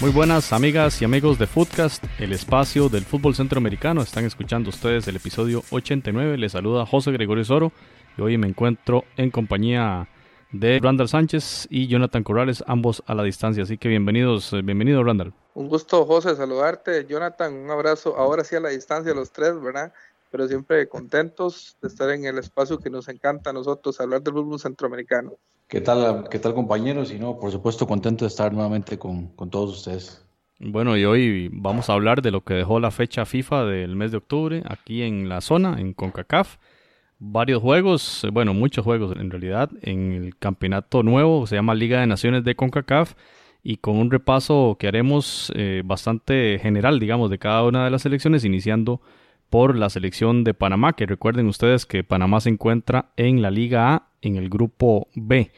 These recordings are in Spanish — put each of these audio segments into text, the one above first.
Muy buenas amigas y amigos de Footcast, el espacio del fútbol centroamericano. Están escuchando ustedes el episodio 89. Les saluda José Gregorio Soro y hoy me encuentro en compañía de Randall Sánchez y Jonathan Corrales, ambos a la distancia. Así que bienvenidos, eh, bienvenido Randall. Un gusto José saludarte, Jonathan, un abrazo, ahora sí a la distancia los tres, ¿verdad? Pero siempre contentos de estar en el espacio que nos encanta a nosotros, hablar del fútbol centroamericano. ¿Qué tal, qué tal compañeros? Y no, por supuesto, contento de estar nuevamente con, con todos ustedes. Bueno, y hoy vamos a hablar de lo que dejó la fecha FIFA del mes de octubre aquí en la zona, en CONCACAF. Varios juegos, bueno, muchos juegos en realidad, en el campeonato nuevo, se llama Liga de Naciones de CONCACAF, y con un repaso que haremos eh, bastante general, digamos, de cada una de las selecciones, iniciando por la selección de Panamá, que recuerden ustedes que Panamá se encuentra en la Liga A en el grupo B.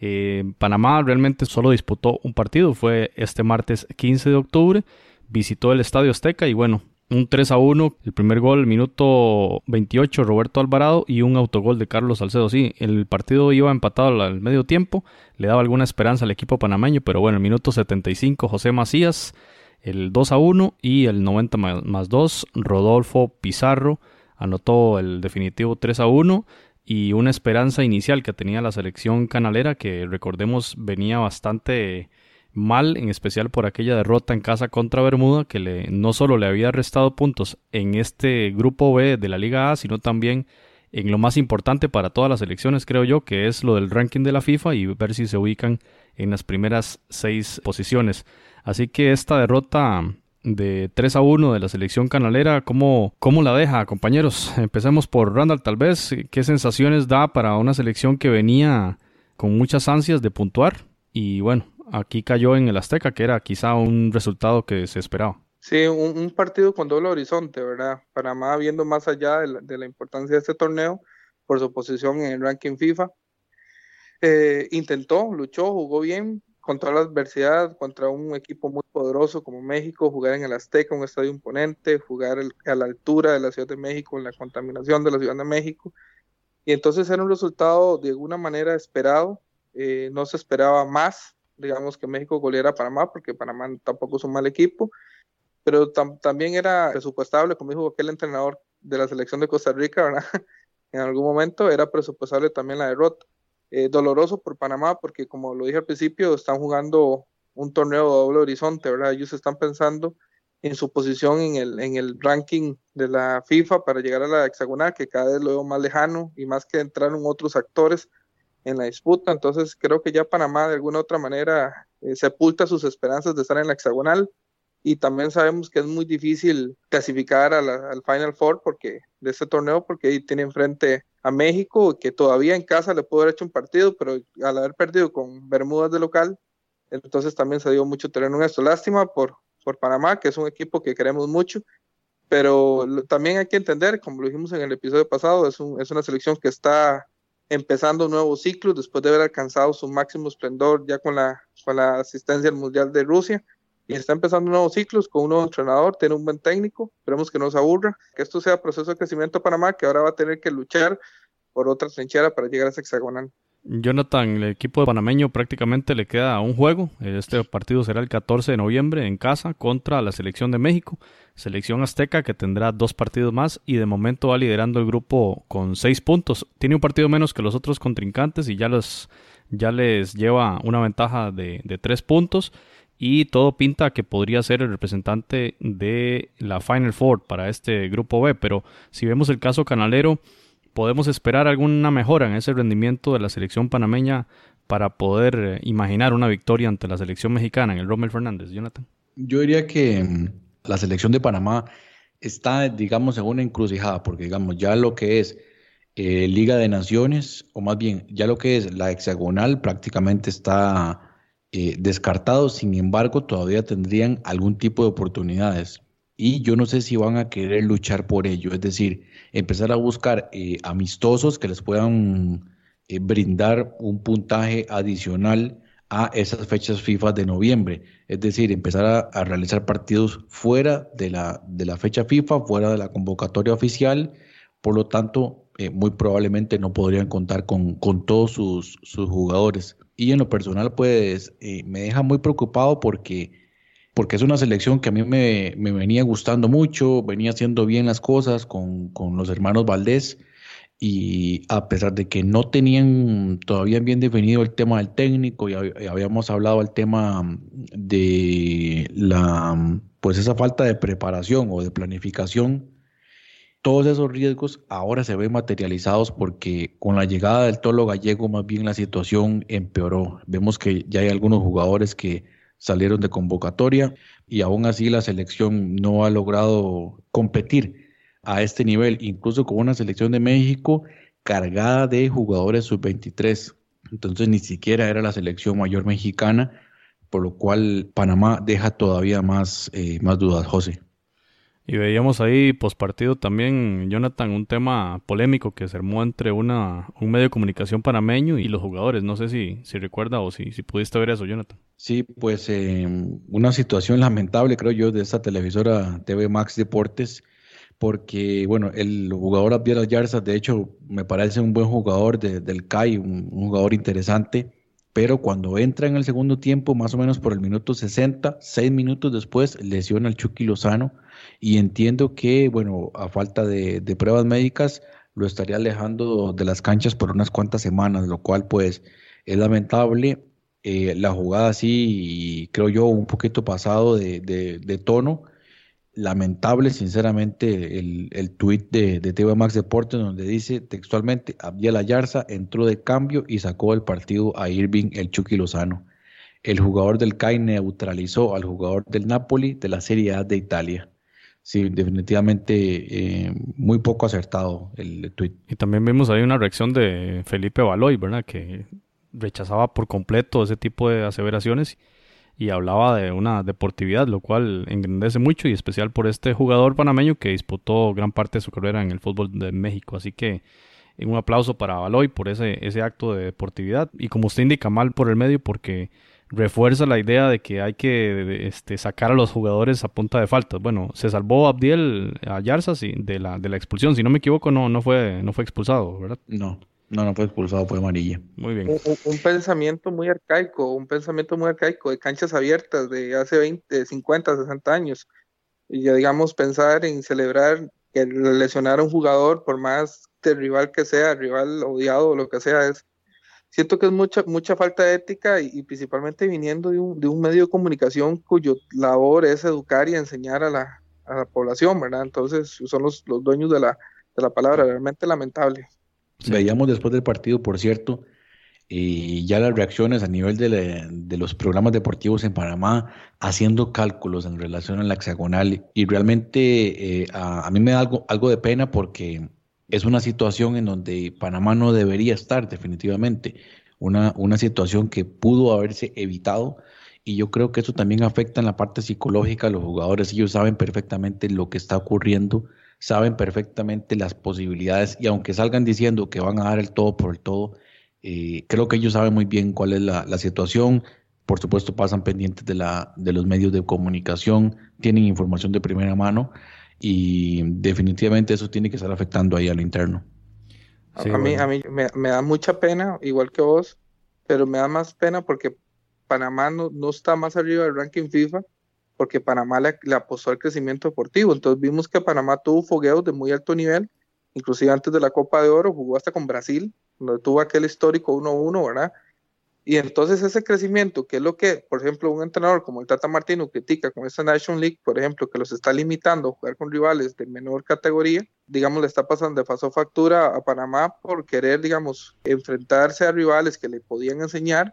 Eh, Panamá realmente solo disputó un partido, fue este martes 15 de octubre, visitó el Estadio Azteca y bueno, un 3 a 1, el primer gol, minuto 28, Roberto Alvarado y un autogol de Carlos Salcedo. Sí, el partido iba empatado al medio tiempo, le daba alguna esperanza al equipo panameño, pero bueno, el minuto 75, José Macías, el 2 a 1 y el 90 más 2, Rodolfo Pizarro anotó el definitivo 3 a 1 y una esperanza inicial que tenía la selección canalera que recordemos venía bastante mal, en especial por aquella derrota en casa contra Bermuda que le, no solo le había restado puntos en este grupo B de la Liga A, sino también en lo más importante para todas las selecciones, creo yo, que es lo del ranking de la FIFA y ver si se ubican en las primeras seis posiciones. Así que esta derrota de 3 a 1 de la selección canalera. ¿Cómo, ¿Cómo la deja, compañeros? Empecemos por Randall, tal vez. ¿Qué sensaciones da para una selección que venía con muchas ansias de puntuar? Y bueno, aquí cayó en el Azteca, que era quizá un resultado que se esperaba. Sí, un, partido con doble horizonte, ¿verdad? Panamá viendo más allá de la, importancia de este torneo por su posición en el ranking FIFA. Eh, intentó, luchó, jugó bien, contra la adversidad, contra un equipo muy poderoso como México, jugar en el Azteca, un estadio imponente, jugar a la altura de la Ciudad de México, en la contaminación de la Ciudad de México. Y entonces era un resultado de alguna manera esperado, eh, no se esperaba más, digamos que México goleara a Panamá, porque Panamá tampoco es un mal equipo, pero también era presupuestable, como dijo aquel entrenador de la selección de Costa Rica, en algún momento era presupuestable también la derrota. Eh, doloroso por Panamá porque como lo dije al principio, están jugando un torneo de doble horizonte, ¿verdad? Ellos están pensando en su posición en el, en el ranking de la FIFA para llegar a la hexagonal, que cada vez lo veo más lejano y más que entraron otros actores en la disputa. Entonces creo que ya Panamá de alguna otra manera eh, sepulta sus esperanzas de estar en la hexagonal y también sabemos que es muy difícil clasificar al Final Four porque de este torneo porque ahí tiene enfrente a México que todavía en casa le pudo haber hecho un partido pero al haber perdido con Bermudas de local entonces también se dio mucho terreno en esto lástima por por Panamá que es un equipo que queremos mucho pero también hay que entender como lo dijimos en el episodio pasado es, un, es una selección que está empezando un nuevo ciclo después de haber alcanzado su máximo esplendor ya con la con la asistencia al mundial de Rusia y está empezando nuevos ciclos con un nuevo entrenador, tiene un buen técnico, esperemos que no se aburra, que esto sea proceso de crecimiento Panamá, que ahora va a tener que luchar por otra trinchera para llegar a ese hexagonal. Jonathan, el equipo de panameño prácticamente le queda un juego. Este partido será el 14 de noviembre en casa contra la selección de México. Selección azteca que tendrá dos partidos más y de momento va liderando el grupo con seis puntos. Tiene un partido menos que los otros contrincantes y ya, les lleva una ventaja de, de tres puntos y todo pinta que podría ser el representante de la Final Four para este grupo B, pero si vemos el caso canalero, podemos esperar alguna mejora en ese rendimiento de la selección panameña para poder eh, imaginar una victoria ante la selección mexicana en el Rommel Fernández, Jonathan. Yo diría que mm, la selección de Panamá está, digamos, en una encrucijada, porque, digamos, ya lo que es eh, Liga de Naciones, o más bien, ya lo que es la hexagonal prácticamente está eh, descartados, sin embargo, todavía tendrían algún tipo de oportunidades. Y yo no sé si van a querer luchar por ello, es decir, empezar a buscar eh, amistosos que les puedan eh, brindar un puntaje adicional a esas fechas FIFA de noviembre, es decir, empezar a, realizar partidos fuera de la, de la fecha FIFA, fuera de la convocatoria oficial, por lo tanto, eh, muy probablemente no podrían contar con, con todos sus, sus, jugadores. Y en lo personal, pues me deja muy preocupado porque, porque es una selección que a mí me, me venía gustando mucho, venía haciendo bien las cosas con, con los hermanos Valdés y a pesar de que no tenían todavía bien definido el tema del técnico y habíamos hablado del tema de la pues esa falta de preparación o de planificación todos esos riesgos ahora se ven materializados porque con la llegada del tolo gallego más bien la situación empeoró. Vemos que ya hay algunos jugadores que salieron de convocatoria y aún así la selección no ha logrado competir a este nivel, incluso con una selección de México cargada de jugadores sub-23. Entonces ni siquiera era la selección mayor mexicana, por lo cual Panamá deja todavía más, eh, más dudas, José. Y veíamos ahí partido también, Jonathan, un tema polémico que se armó entre una, un medio de comunicación panameño y los jugadores. No sé si, si recuerda o si, si pudiste ver eso, Jonathan. Sí, pues eh, una situación lamentable, creo yo, de esta televisora TV Max Deportes, porque, bueno, el jugador Abdiel Ayarza, de hecho, me parece un buen jugador del CAI, un, jugador interesante, pero cuando entra en el segundo tiempo, más o menos por el minuto 60, seis minutos después, lesiona al Chucky Lozano, y entiendo que, bueno, a falta de, pruebas médicas, lo estaría alejando de las canchas por unas cuantas semanas, lo cual, pues, es lamentable. Eh, la jugada sí, creo yo, un poquito pasado de, de tono, lamentable, sinceramente, el, el tuit de, de TV Max Deportes, donde dice textualmente: Abdiel Ayarza entró de cambio y sacó del partido a Irving el Chucky Lozano. El jugador del CAI neutralizó al jugador del Napoli de la Serie A de Italia. Sí, definitivamente eh, muy poco acertado el, tuit. Y también vimos ahí una reacción de Felipe Baloy, ¿verdad? Que rechazaba por completo ese tipo de aseveraciones y hablaba de una deportividad, lo cual engrandece mucho y especial por este jugador panameño que disputó gran parte de su carrera en el fútbol de México. Así que un aplauso para Baloy por ese, ese acto de deportividad y como usted indica mal por el medio porque refuerza la idea de que hay que este, sacar a los jugadores a punta de faltas. Bueno, se salvó Abdiel Ayarza sí, de, la, de la expulsión, si no me equivoco no, no, fue, no fue expulsado, ¿verdad? No. No, no fue expulsado por amarilla. Muy bien. Un, pensamiento muy arcaico, un pensamiento muy arcaico de canchas abiertas de hace 20, 50, 60 años. Y ya digamos, pensar en celebrar que lesionar a un jugador, por más del rival que sea, rival odiado o lo que sea, es siento que es mucha mucha falta de ética y, principalmente viniendo de un, de un, medio de comunicación cuyo labor es educar y enseñar a la, a la población, ¿verdad? Entonces son los, los dueños de la, de la palabra, realmente lamentable. Veíamos después del partido, por cierto, y ya las reacciones a nivel de, los programas deportivos en Panamá haciendo cálculos en relación a la hexagonal y realmente eh, a, mí me da algo, algo de pena porque es una situación en donde Panamá no debería estar definitivamente, una, una situación que pudo haberse evitado y yo creo que eso también afecta en la parte psicológica a los jugadores, ellos saben perfectamente lo que está ocurriendo saben perfectamente las posibilidades y aunque salgan diciendo que van a dar el todo por el todo, eh, creo que ellos saben muy bien cuál es la, situación. Por supuesto, pasan pendientes de, la, de los medios de comunicación, tienen información de primera mano y definitivamente eso tiene que estar afectando ahí a lo interno. a, mí, a mí me, da mucha pena, igual que vos, pero me da más pena porque Panamá no, no está más arriba del ranking FIFA porque Panamá le, apostó al crecimiento deportivo. Entonces vimos que Panamá tuvo fogueos de muy alto nivel, inclusive antes de la Copa de Oro jugó hasta con Brasil, donde tuvo aquel histórico 1-1, ¿verdad? Y entonces ese crecimiento, que es lo que, por ejemplo, un entrenador como el Tata Martino critica con esta National League, por ejemplo, que los está limitando a jugar con rivales de menor categoría, digamos, le está pasando de paso factura a Panamá por querer, digamos, enfrentarse a rivales que le podían enseñar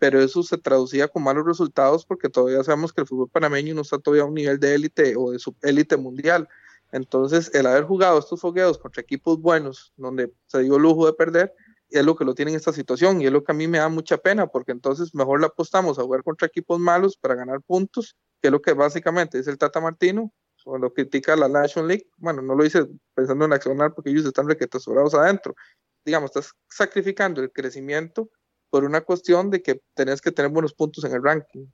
pero eso se traducía con malos resultados porque todavía sabemos que el fútbol panameño no está todavía a un nivel de élite o de subélite mundial. Entonces, el haber jugado estos fogueos contra equipos buenos, donde se dio lujo de perder, es lo que lo tiene en esta situación y es lo que a mí me da mucha pena porque entonces mejor le apostamos a jugar contra equipos malos para ganar puntos, que es lo que básicamente dice el Tata Martino cuando critica la National League. Bueno, no lo dice pensando en accionar porque ellos están requetasorados adentro, digamos, estás sacrificando el crecimiento por una cuestión de que tenés que tener buenos puntos en el ranking.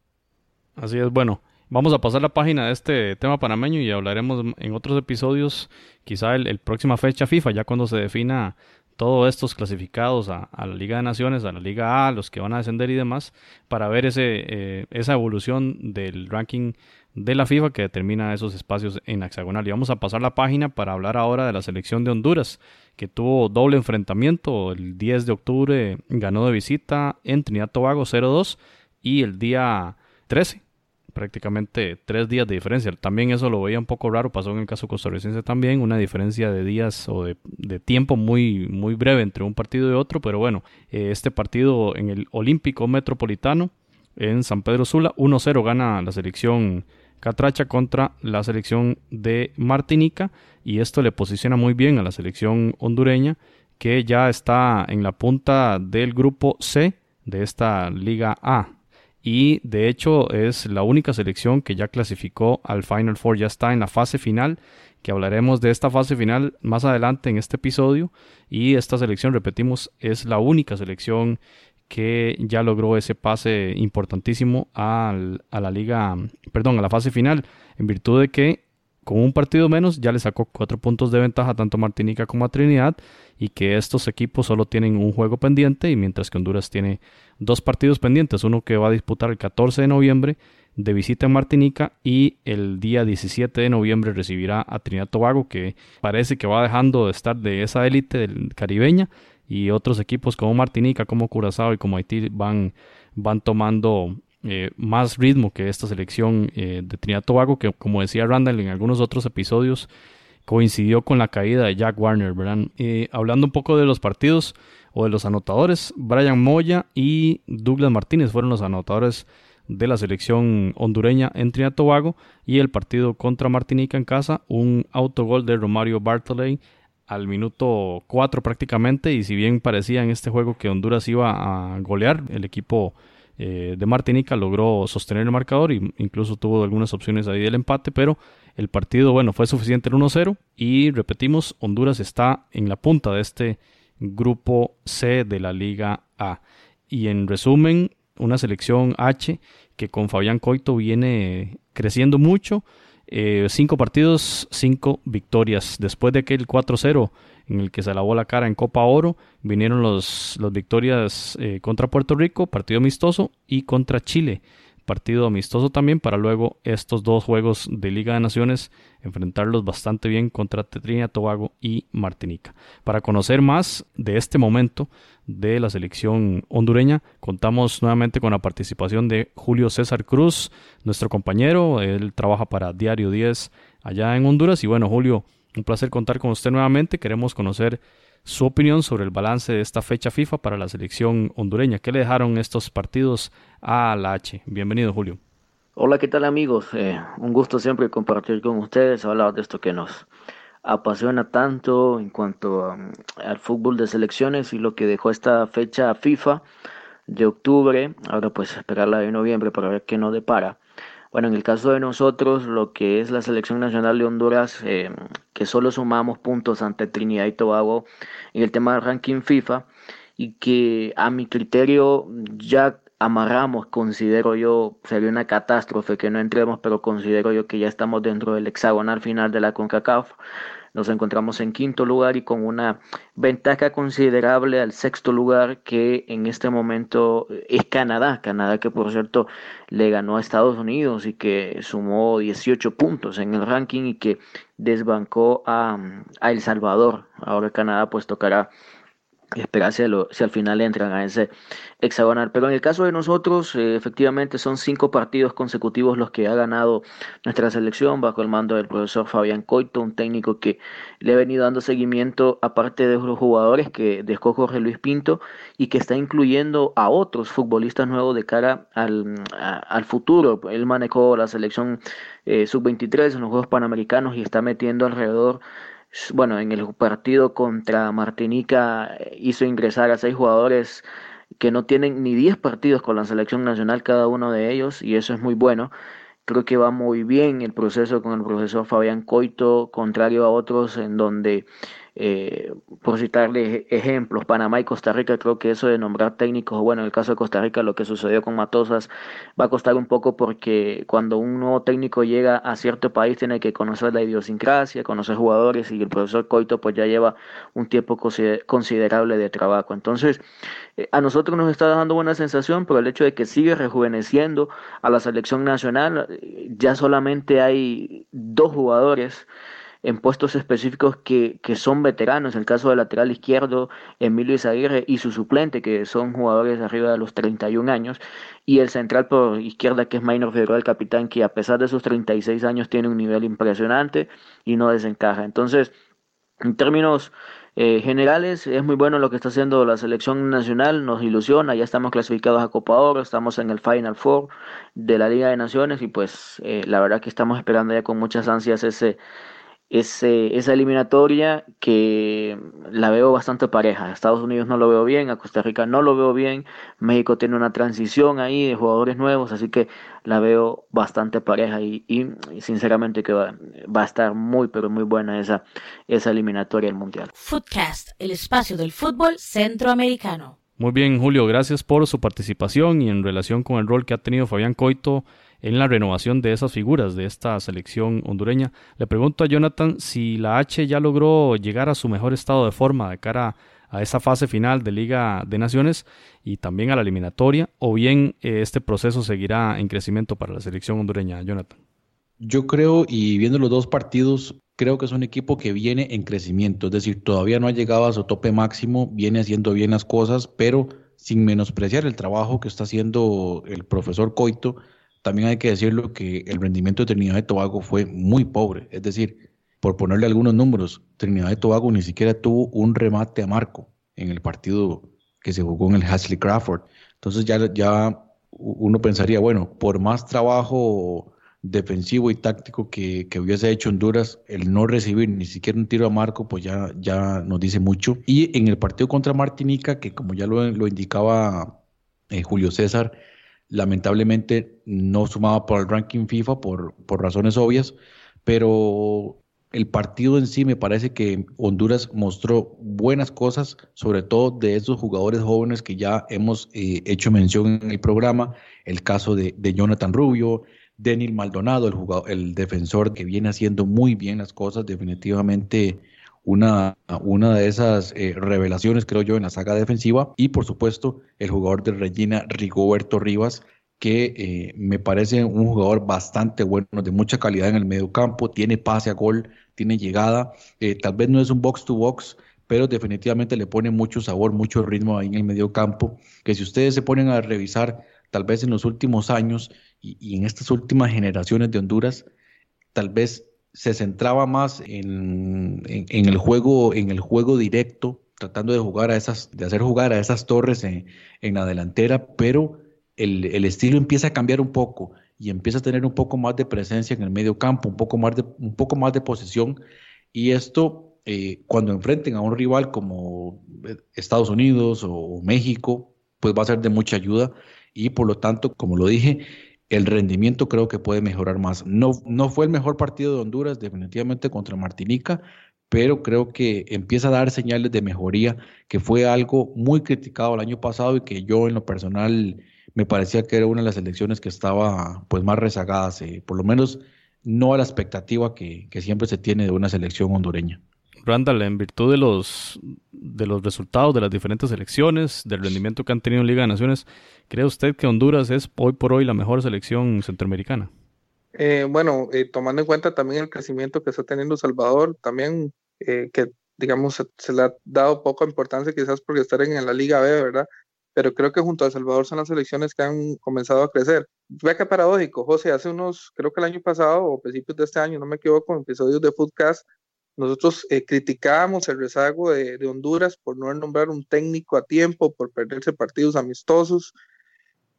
Así es, bueno, vamos a pasar la página de este tema panameño y hablaremos en otros episodios, quizá el, el próxima fecha FIFA, ya cuando se defina todos estos clasificados a, la Liga de Naciones, a la Liga A, los que van a descender y demás, para ver ese, eh, esa evolución del ranking de la FIFA que determina esos espacios en hexagonal. Y vamos a pasar la página para hablar ahora de la selección de Honduras, que tuvo doble enfrentamiento. El 10 de octubre ganó de visita en Trinidad Tobago 0-2 y el día 13 prácticamente tres días de diferencia. También eso lo veía un poco raro, pasó en el caso costarricense también, una diferencia de días o de, tiempo muy, muy breve entre un partido y otro, pero bueno, eh, este partido en el Olímpico Metropolitano en San Pedro Sula, 1-0 gana la selección Catracha contra la selección de Martinica y esto le posiciona muy bien a la selección hondureña que ya está en la punta del grupo C de esta Liga A y de hecho es la única selección que ya clasificó al Final Four, ya está en la fase final, que hablaremos de esta fase final más adelante en este episodio. Y esta selección, repetimos, es la única selección que ya logró ese pase importantísimo a la liga, perdón, a la fase final, en virtud de que con un partido menos ya le sacó cuatro puntos de ventaja tanto a Martinica como a Trinidad y que estos equipos solo tienen un juego pendiente y mientras que Honduras tiene dos partidos pendientes, uno que va a disputar el 14 de noviembre de visita en Martinica y el día 17 de noviembre recibirá a Trinidad Tobago que parece que va dejando de estar de esa élite caribeña y otros equipos como Martinica, como Curazao y como Haití van, van tomando eh, más ritmo que esta selección eh, de Trinidad Tobago, que como decía Randall en algunos otros episodios, coincidió con la caída de Jack Warner, ¿verdad? Hablando un poco de los partidos o de los anotadores, Brian Moya y Douglas Martínez fueron los anotadores de la selección hondureña en Trinidad Tobago y el partido contra Martinica en casa, un autogol de Romario Bartoley al minuto 4 prácticamente y si bien parecía en este juego que Honduras iba a golear, el equipo eh, de Martinica logró sostener el marcador e incluso tuvo algunas opciones ahí del empate, pero el partido, bueno, fue suficiente el 1-0 y repetimos, Honduras está en la punta de este grupo C de la Liga A. Y en resumen, una selección H que con Fabián Coito viene creciendo mucho eh, cinco partidos, cinco victorias. Después de aquel 4-0 en el que se lavó la cara en Copa Oro, vinieron los, las victorias eh, contra Puerto Rico, partido amistoso, y contra Chile, partido amistoso también, para luego estos dos juegos de Liga de Naciones enfrentarlos bastante bien contra Trinidad Tobago y Martinica. Para conocer más de este momento, de la selección hondureña. Contamos nuevamente con la participación de Julio César Cruz, nuestro compañero. Él trabaja para Diario 10 allá en Honduras. Y bueno, Julio, un placer contar con usted nuevamente. Queremos conocer su opinión sobre el balance de esta fecha FIFA para la selección hondureña. ¿Qué le dejaron estos partidos a la H? Bienvenido, Julio. Hola, ¿qué tal amigos? Eh, un gusto siempre compartir con ustedes, hablar de esto que nos apasiona tanto en cuanto um, al fútbol de selecciones y lo que dejó esta fecha FIFA de octubre, ahora pues esperarla de noviembre para ver qué nos depara. Bueno, en el caso de nosotros, lo que es la selección nacional de Honduras, eh, que solo sumamos puntos ante Trinidad y Tobago en el tema del ranking FIFA, y que a mi criterio ya amarramos, considero yo, sería una catástrofe que no entremos, pero considero yo que ya estamos dentro del hexagonal final de la CONCACAF. Nos encontramos en quinto lugar y con una ventaja considerable al sexto lugar que en este momento es Canadá. Canadá que por cierto le ganó a Estados Unidos y que sumó 18 puntos en el ranking y que desbancó a, a El Salvador. Ahora Canadá pues tocará esperar si, al final entran a ese hexagonal. Pero en el caso de nosotros, eh, efectivamente son cinco partidos consecutivos los que ha ganado nuestra selección bajo el mando del profesor Fabián Coito, un técnico que le ha venido dando seguimiento aparte de los jugadores que dejó Jorge Luis Pinto y que está incluyendo a otros futbolistas nuevos de cara al, al futuro. Él manejó la selección eh, sub-23 en los Juegos Panamericanos y está metiendo alrededor bueno, en el partido contra Martinica eh, hizo ingresar a seis jugadores que no tienen ni 10 partidos con la selección nacional cada uno de ellos y eso es muy bueno. Creo que va muy bien el proceso con el profesor Fabián Coito, contrario a otros en donde eh, por citarle ejemplos, Panamá y Costa Rica, creo que eso de nombrar técnicos, bueno, en el caso de Costa Rica lo que sucedió con Matosas va a costar un poco porque cuando un nuevo técnico llega a cierto país tiene que conocer la idiosincrasia, conocer jugadores y el profesor Coito pues ya lleva un tiempo considerable de trabajo. Entonces, eh, a nosotros nos está dando buena sensación por el hecho de que sigue rejuveneciendo a la selección nacional. Ya solamente hay dos jugadores en puestos específicos que, que son veteranos, el caso del lateral izquierdo, Emilio Izaguirre, y su suplente, que son jugadores arriba de los 31 años, y el central por izquierda, que es Maynor Figueroa, el capitán, que a pesar de sus 36 años tiene un nivel impresionante y no desencaja. Entonces, en términos eh, generales, es muy bueno lo que está haciendo la selección nacional, nos ilusiona, ya estamos clasificados a Copa Oro, estamos en el Final Four de la Liga de Naciones y pues eh, la verdad que estamos esperando ya con muchas ansias ese ese, esa eliminatoria que la veo bastante pareja. A Estados Unidos no lo veo bien, a Costa Rica no lo veo bien, México tiene una transición ahí de jugadores nuevos, así que la veo bastante pareja y, sinceramente que va, va, a estar muy pero muy buena esa, esa eliminatoria del Mundial. Footcast, el espacio del fútbol centroamericano. Muy bien, Julio, gracias por su participación y en relación con el rol que ha tenido Fabián Coito en la renovación de esas figuras de esta selección hondureña. Le pregunto a Jonathan si la H ya logró llegar a su mejor estado de forma de cara a esa fase final de Liga de Naciones y también a la eliminatoria, o bien eh, este proceso seguirá en crecimiento para la selección hondureña, Jonathan. Yo creo, y viendo los dos partidos, creo que es un equipo que viene en crecimiento, es decir, todavía no ha llegado a su tope máximo, viene haciendo bien las cosas, pero sin menospreciar el trabajo que está haciendo el profesor Coito, también hay que decirlo que el rendimiento de Trinidad y Tobago fue muy pobre. Es decir, por ponerle algunos números, Trinidad y Tobago ni siquiera tuvo un remate a marco en el partido que se jugó en el Hasley Crawford. Entonces ya, ya uno pensaría, bueno, por más trabajo defensivo y táctico que, que, hubiese hecho Honduras, el no recibir ni siquiera un tiro a marco, pues ya, ya nos dice mucho. Y en el partido contra Martinica, que como ya lo, lo indicaba eh, Julio César, lamentablemente no sumaba por el ranking FIFA por, por razones obvias, pero el partido en sí me parece que Honduras mostró buenas cosas, sobre todo de esos jugadores jóvenes que ya hemos eh, hecho mención en el programa, el caso de, Jonathan Rubio, Denil Maldonado, el, jugador, el defensor que viene haciendo muy bien las cosas, definitivamente una, una de esas eh, revelaciones, creo yo, en la saga defensiva. Y por supuesto, el jugador de Regina, Rigoberto Rivas, que eh, me parece un jugador bastante bueno, de mucha calidad en el medio campo, tiene pase a gol, tiene llegada, eh, tal vez no es un box to box, pero definitivamente le pone mucho sabor, mucho ritmo ahí en el medio campo, que si ustedes se ponen a revisar, tal vez en los últimos años y en estas últimas generaciones de Honduras, tal vez se centraba más en, el juego, en el juego directo, tratando de jugar a esas, de hacer jugar a esas torres en, la delantera, pero el, estilo empieza a cambiar un poco y empieza a tener un poco más de presencia en el medio campo, un poco más de, un poco más de posesión. Y esto, eh, cuando enfrenten a un rival como eh, Estados Unidos o México, pues va a ser de mucha ayuda. Y por lo tanto, como lo dije, el rendimiento creo que puede mejorar más. No, no fue el mejor partido de Honduras, definitivamente contra Martinica, pero creo que empieza a dar señales de mejoría, que fue algo muy criticado el año pasado y que yo en lo personal me parecía que era una de las elecciones que estaba pues más rezagadas, eh, por lo menos no a la expectativa que, que siempre se tiene de una selección hondureña. Randall, en virtud de los, de los resultados de las diferentes elecciones, del rendimiento que han tenido en Liga de Naciones, ¿cree usted que Honduras es hoy por hoy la mejor selección centroamericana? Eh, bueno, eh, tomando en cuenta también el crecimiento que está teniendo Salvador, también eh, que digamos se, le ha dado poca importancia quizás porque estar en, la Liga B, ¿verdad? Pero creo que junto a Salvador son las selecciones que han comenzado a crecer. Vea qué paradójico, José, hace unos, creo que el año pasado o principios de este año, no me equivoco, en episodios de Foodcast, nosotros eh, criticábamos el rezago de, Honduras por no nombrar un técnico a tiempo, por perderse partidos amistosos.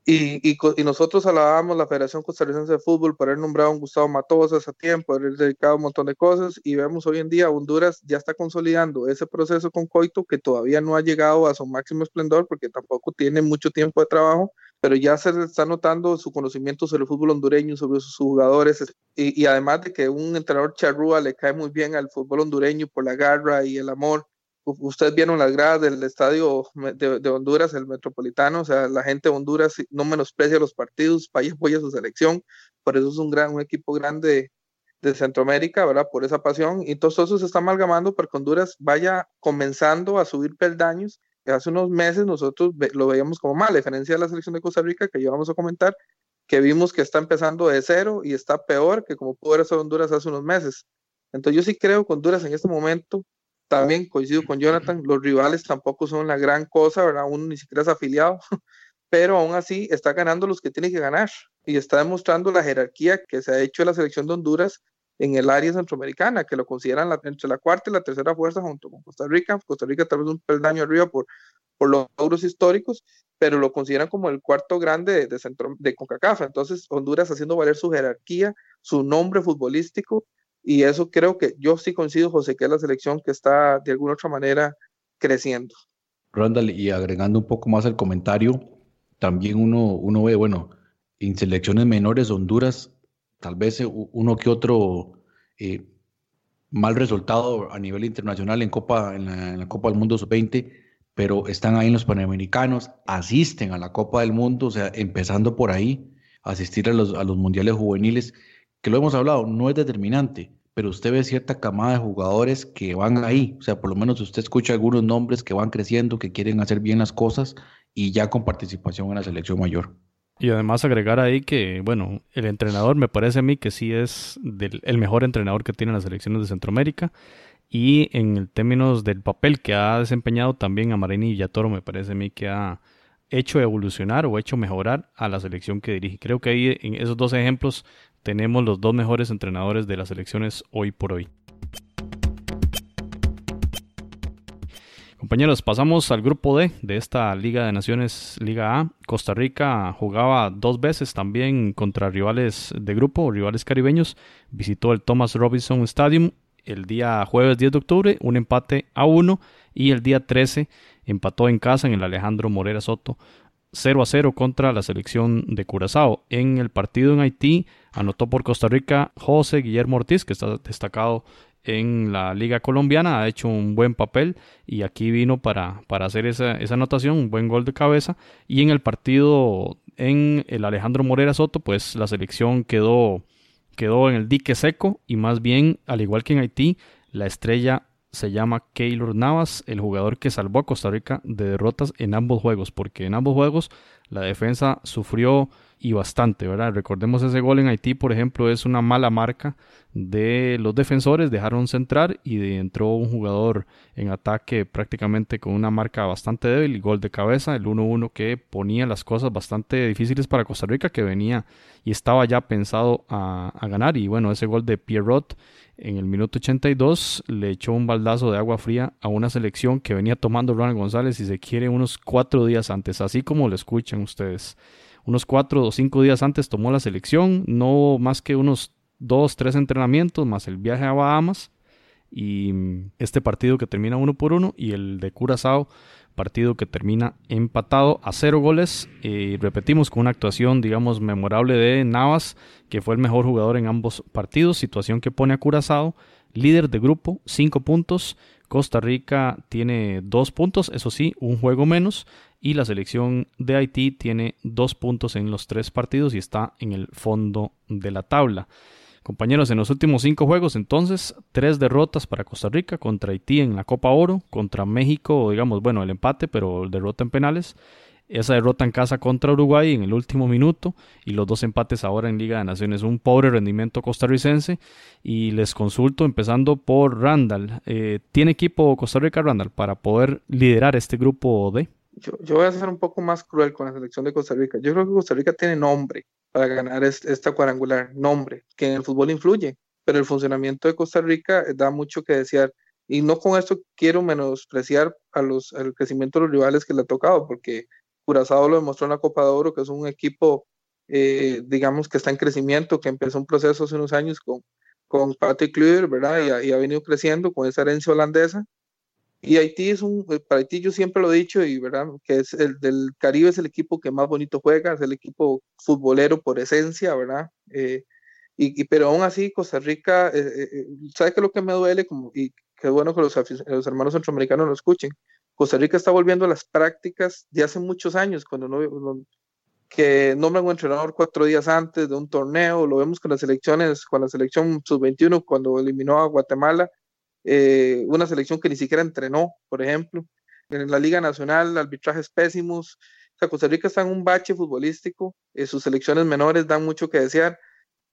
Y, nosotros alabábamos la Federación Costarricense de Fútbol por haber nombrado a un Gustavo Matosas a tiempo, haber dedicado un montón de cosas. Y vemos hoy en día Honduras ya está consolidando ese proceso con Coito que todavía no ha llegado a su máximo esplendor porque tampoco tiene mucho tiempo de trabajo pero ya se está notando su conocimiento sobre el fútbol hondureño, sobre sus jugadores, y, además de que un entrenador charrúa le cae muy bien al fútbol hondureño por la garra y el amor. Ustedes vieron las gradas del estadio de, Honduras, el Metropolitano, o sea, la gente de Honduras no menosprecia los partidos, y apoya su selección, por eso es un gran un equipo grande de Centroamérica, ¿verdad? Por esa pasión. Y todo eso se está amalgamando para que Honduras vaya comenzando a subir peldaños hace unos meses nosotros lo veíamos como mal, a diferencia de la selección de Costa Rica que ya a comentar, que vimos que está empezando de cero y está peor que como pudo ser Honduras hace unos meses. Entonces yo sí creo que Honduras en este momento, también coincido con Jonathan, los rivales tampoco son la gran cosa, ¿verdad? Uno ni siquiera es afiliado, pero aún así está ganando los que tiene que ganar y está demostrando la jerarquía que se ha hecho en la selección de Honduras en el área centroamericana, que lo consideran entre la cuarta y la tercera fuerza junto con Costa Rica. Costa Rica tal vez un peldaño arriba por, por los logros históricos, pero lo consideran como el cuarto grande de, centro, de CONCACAF. Entonces, Honduras haciendo valer su jerarquía, su nombre futbolístico, y eso creo que yo sí coincido, José, que es la selección que está de alguna otra manera creciendo. Randall, y agregando un poco más el comentario, también uno, uno ve, bueno, en selecciones menores Honduras tal vez eh, uno que otro eh, mal resultado a nivel internacional en Copa, en la, Copa del Mundo Sub-20, pero están ahí en los Panamericanos, asisten a la Copa del Mundo, o sea, empezando por ahí, asistir a los, a los mundiales juveniles, que lo hemos hablado, no es determinante, pero usted ve cierta camada de jugadores que van ahí, o sea, por lo menos usted escucha algunos nombres que van creciendo, que quieren hacer bien las cosas y ya con participación en la selección mayor. Y además agregar ahí que, bueno, el entrenador me parece a mí que sí es el mejor entrenador que tiene las selecciones de Centroamérica. Y en términos del papel que ha desempeñado también a Marini Villatoro, me parece a mí que ha hecho evolucionar o hecho mejorar a la selección que dirige. Creo que ahí en esos dos ejemplos tenemos los dos mejores entrenadores de las selecciones hoy por hoy. Compañeros, pasamos al grupo D de esta Liga de Naciones, Liga A. Costa Rica jugaba dos veces también contra rivales de grupo, rivales caribeños. Visitó el Thomas Robinson Stadium el día jueves 10 de octubre, un empate a uno. Y el día 13 empató en casa en el Alejandro Morera Soto 0 a 0 contra la selección de Curazao. En el partido en Haití anotó por Costa Rica José Guillermo Ortiz, que está destacado en la Liga Colombiana, ha hecho un buen papel y aquí vino para, para hacer esa, esa, anotación, un buen gol de cabeza. Y en el partido en el Alejandro Morera Soto, pues la selección quedó, quedó en el dique seco y más bien, al igual que en Haití, la estrella se llama Keylor Navas, el jugador que salvó a Costa Rica de derrotas en ambos juegos, porque en ambos juegos la defensa sufrió y bastante, ¿verdad? Recordemos ese gol en Haití, por ejemplo, es una mala marca de los defensores, dejaron centrar y entró un jugador en ataque prácticamente con una marca bastante débil, gol de cabeza, el 1-1 que ponía las cosas bastante difíciles para Costa Rica, que venía y estaba ya pensado a, ganar, y bueno, ese gol de Pierrot en el minuto 82 le echó un baldazo de agua fría a una selección que venía tomando Ronald González y se quiere unos cuatro días antes, así como lo escuchan ustedes unos cuatro o cinco días antes tomó la selección, no más que unos dos, tres entrenamientos, más el viaje a Bahamas y este partido que termina uno por uno y el de Curazao, partido que termina empatado a cero goles. Y repetimos con una actuación digamos memorable de Navas que fue el mejor jugador en ambos partidos, situación que pone a Curazao líder de grupo, cinco puntos, Costa Rica tiene dos puntos, eso sí, un juego menos y la selección de Haití tiene dos puntos en los tres partidos y está en el fondo de la tabla. Compañeros, en los últimos cinco juegos, entonces, tres derrotas para Costa Rica contra Haití en la Copa Oro, contra México, digamos, bueno, el empate, pero derrota en penales. Esa derrota en casa contra Uruguay en el último minuto y los dos empates ahora en Liga de Naciones. Un pobre rendimiento costarricense. Y les consulto, empezando por Randall. Eh, ¿Tiene equipo Costa Rica, Randall, para poder liderar este grupo D? yo, voy a ser un poco más cruel con la selección de Costa Rica. Yo creo que Costa Rica tiene nombre para ganar esta cuadrangular, nombre, que en el fútbol influye, pero el funcionamiento de Costa Rica da mucho que desear. Y no con esto quiero menospreciar a los, al crecimiento de los rivales que le ha tocado, porque Curazao lo demostró en la Copa de Oro, que es un equipo, eh, digamos, que está en crecimiento, que empezó un proceso hace unos años con, con Patrick Kluivert, ¿verdad? Y ha, y ha, venido creciendo con esa herencia holandesa Y Haití es un, eh, para Haití yo siempre lo he dicho, y verdad, que es el del Caribe es el equipo que más bonito juega, es el equipo futbolero por esencia, ¿verdad? Eh, y, pero aún así, Costa Rica, eh, ¿sabe qué es lo que me duele? Como, y qué bueno que los, los, hermanos centroamericanos lo escuchen. Costa Rica está volviendo a las prácticas de hace muchos años, cuando no, que nombran un entrenador cuatro días antes de un torneo, lo vemos con las elecciones, con la selección sub-21 cuando eliminó a Guatemala, eh, una selección que ni siquiera entrenó, por ejemplo. En la Liga Nacional, arbitrajes pésimos. Costa Rica está en un bache futbolístico, eh, sus selecciones menores dan mucho que desear.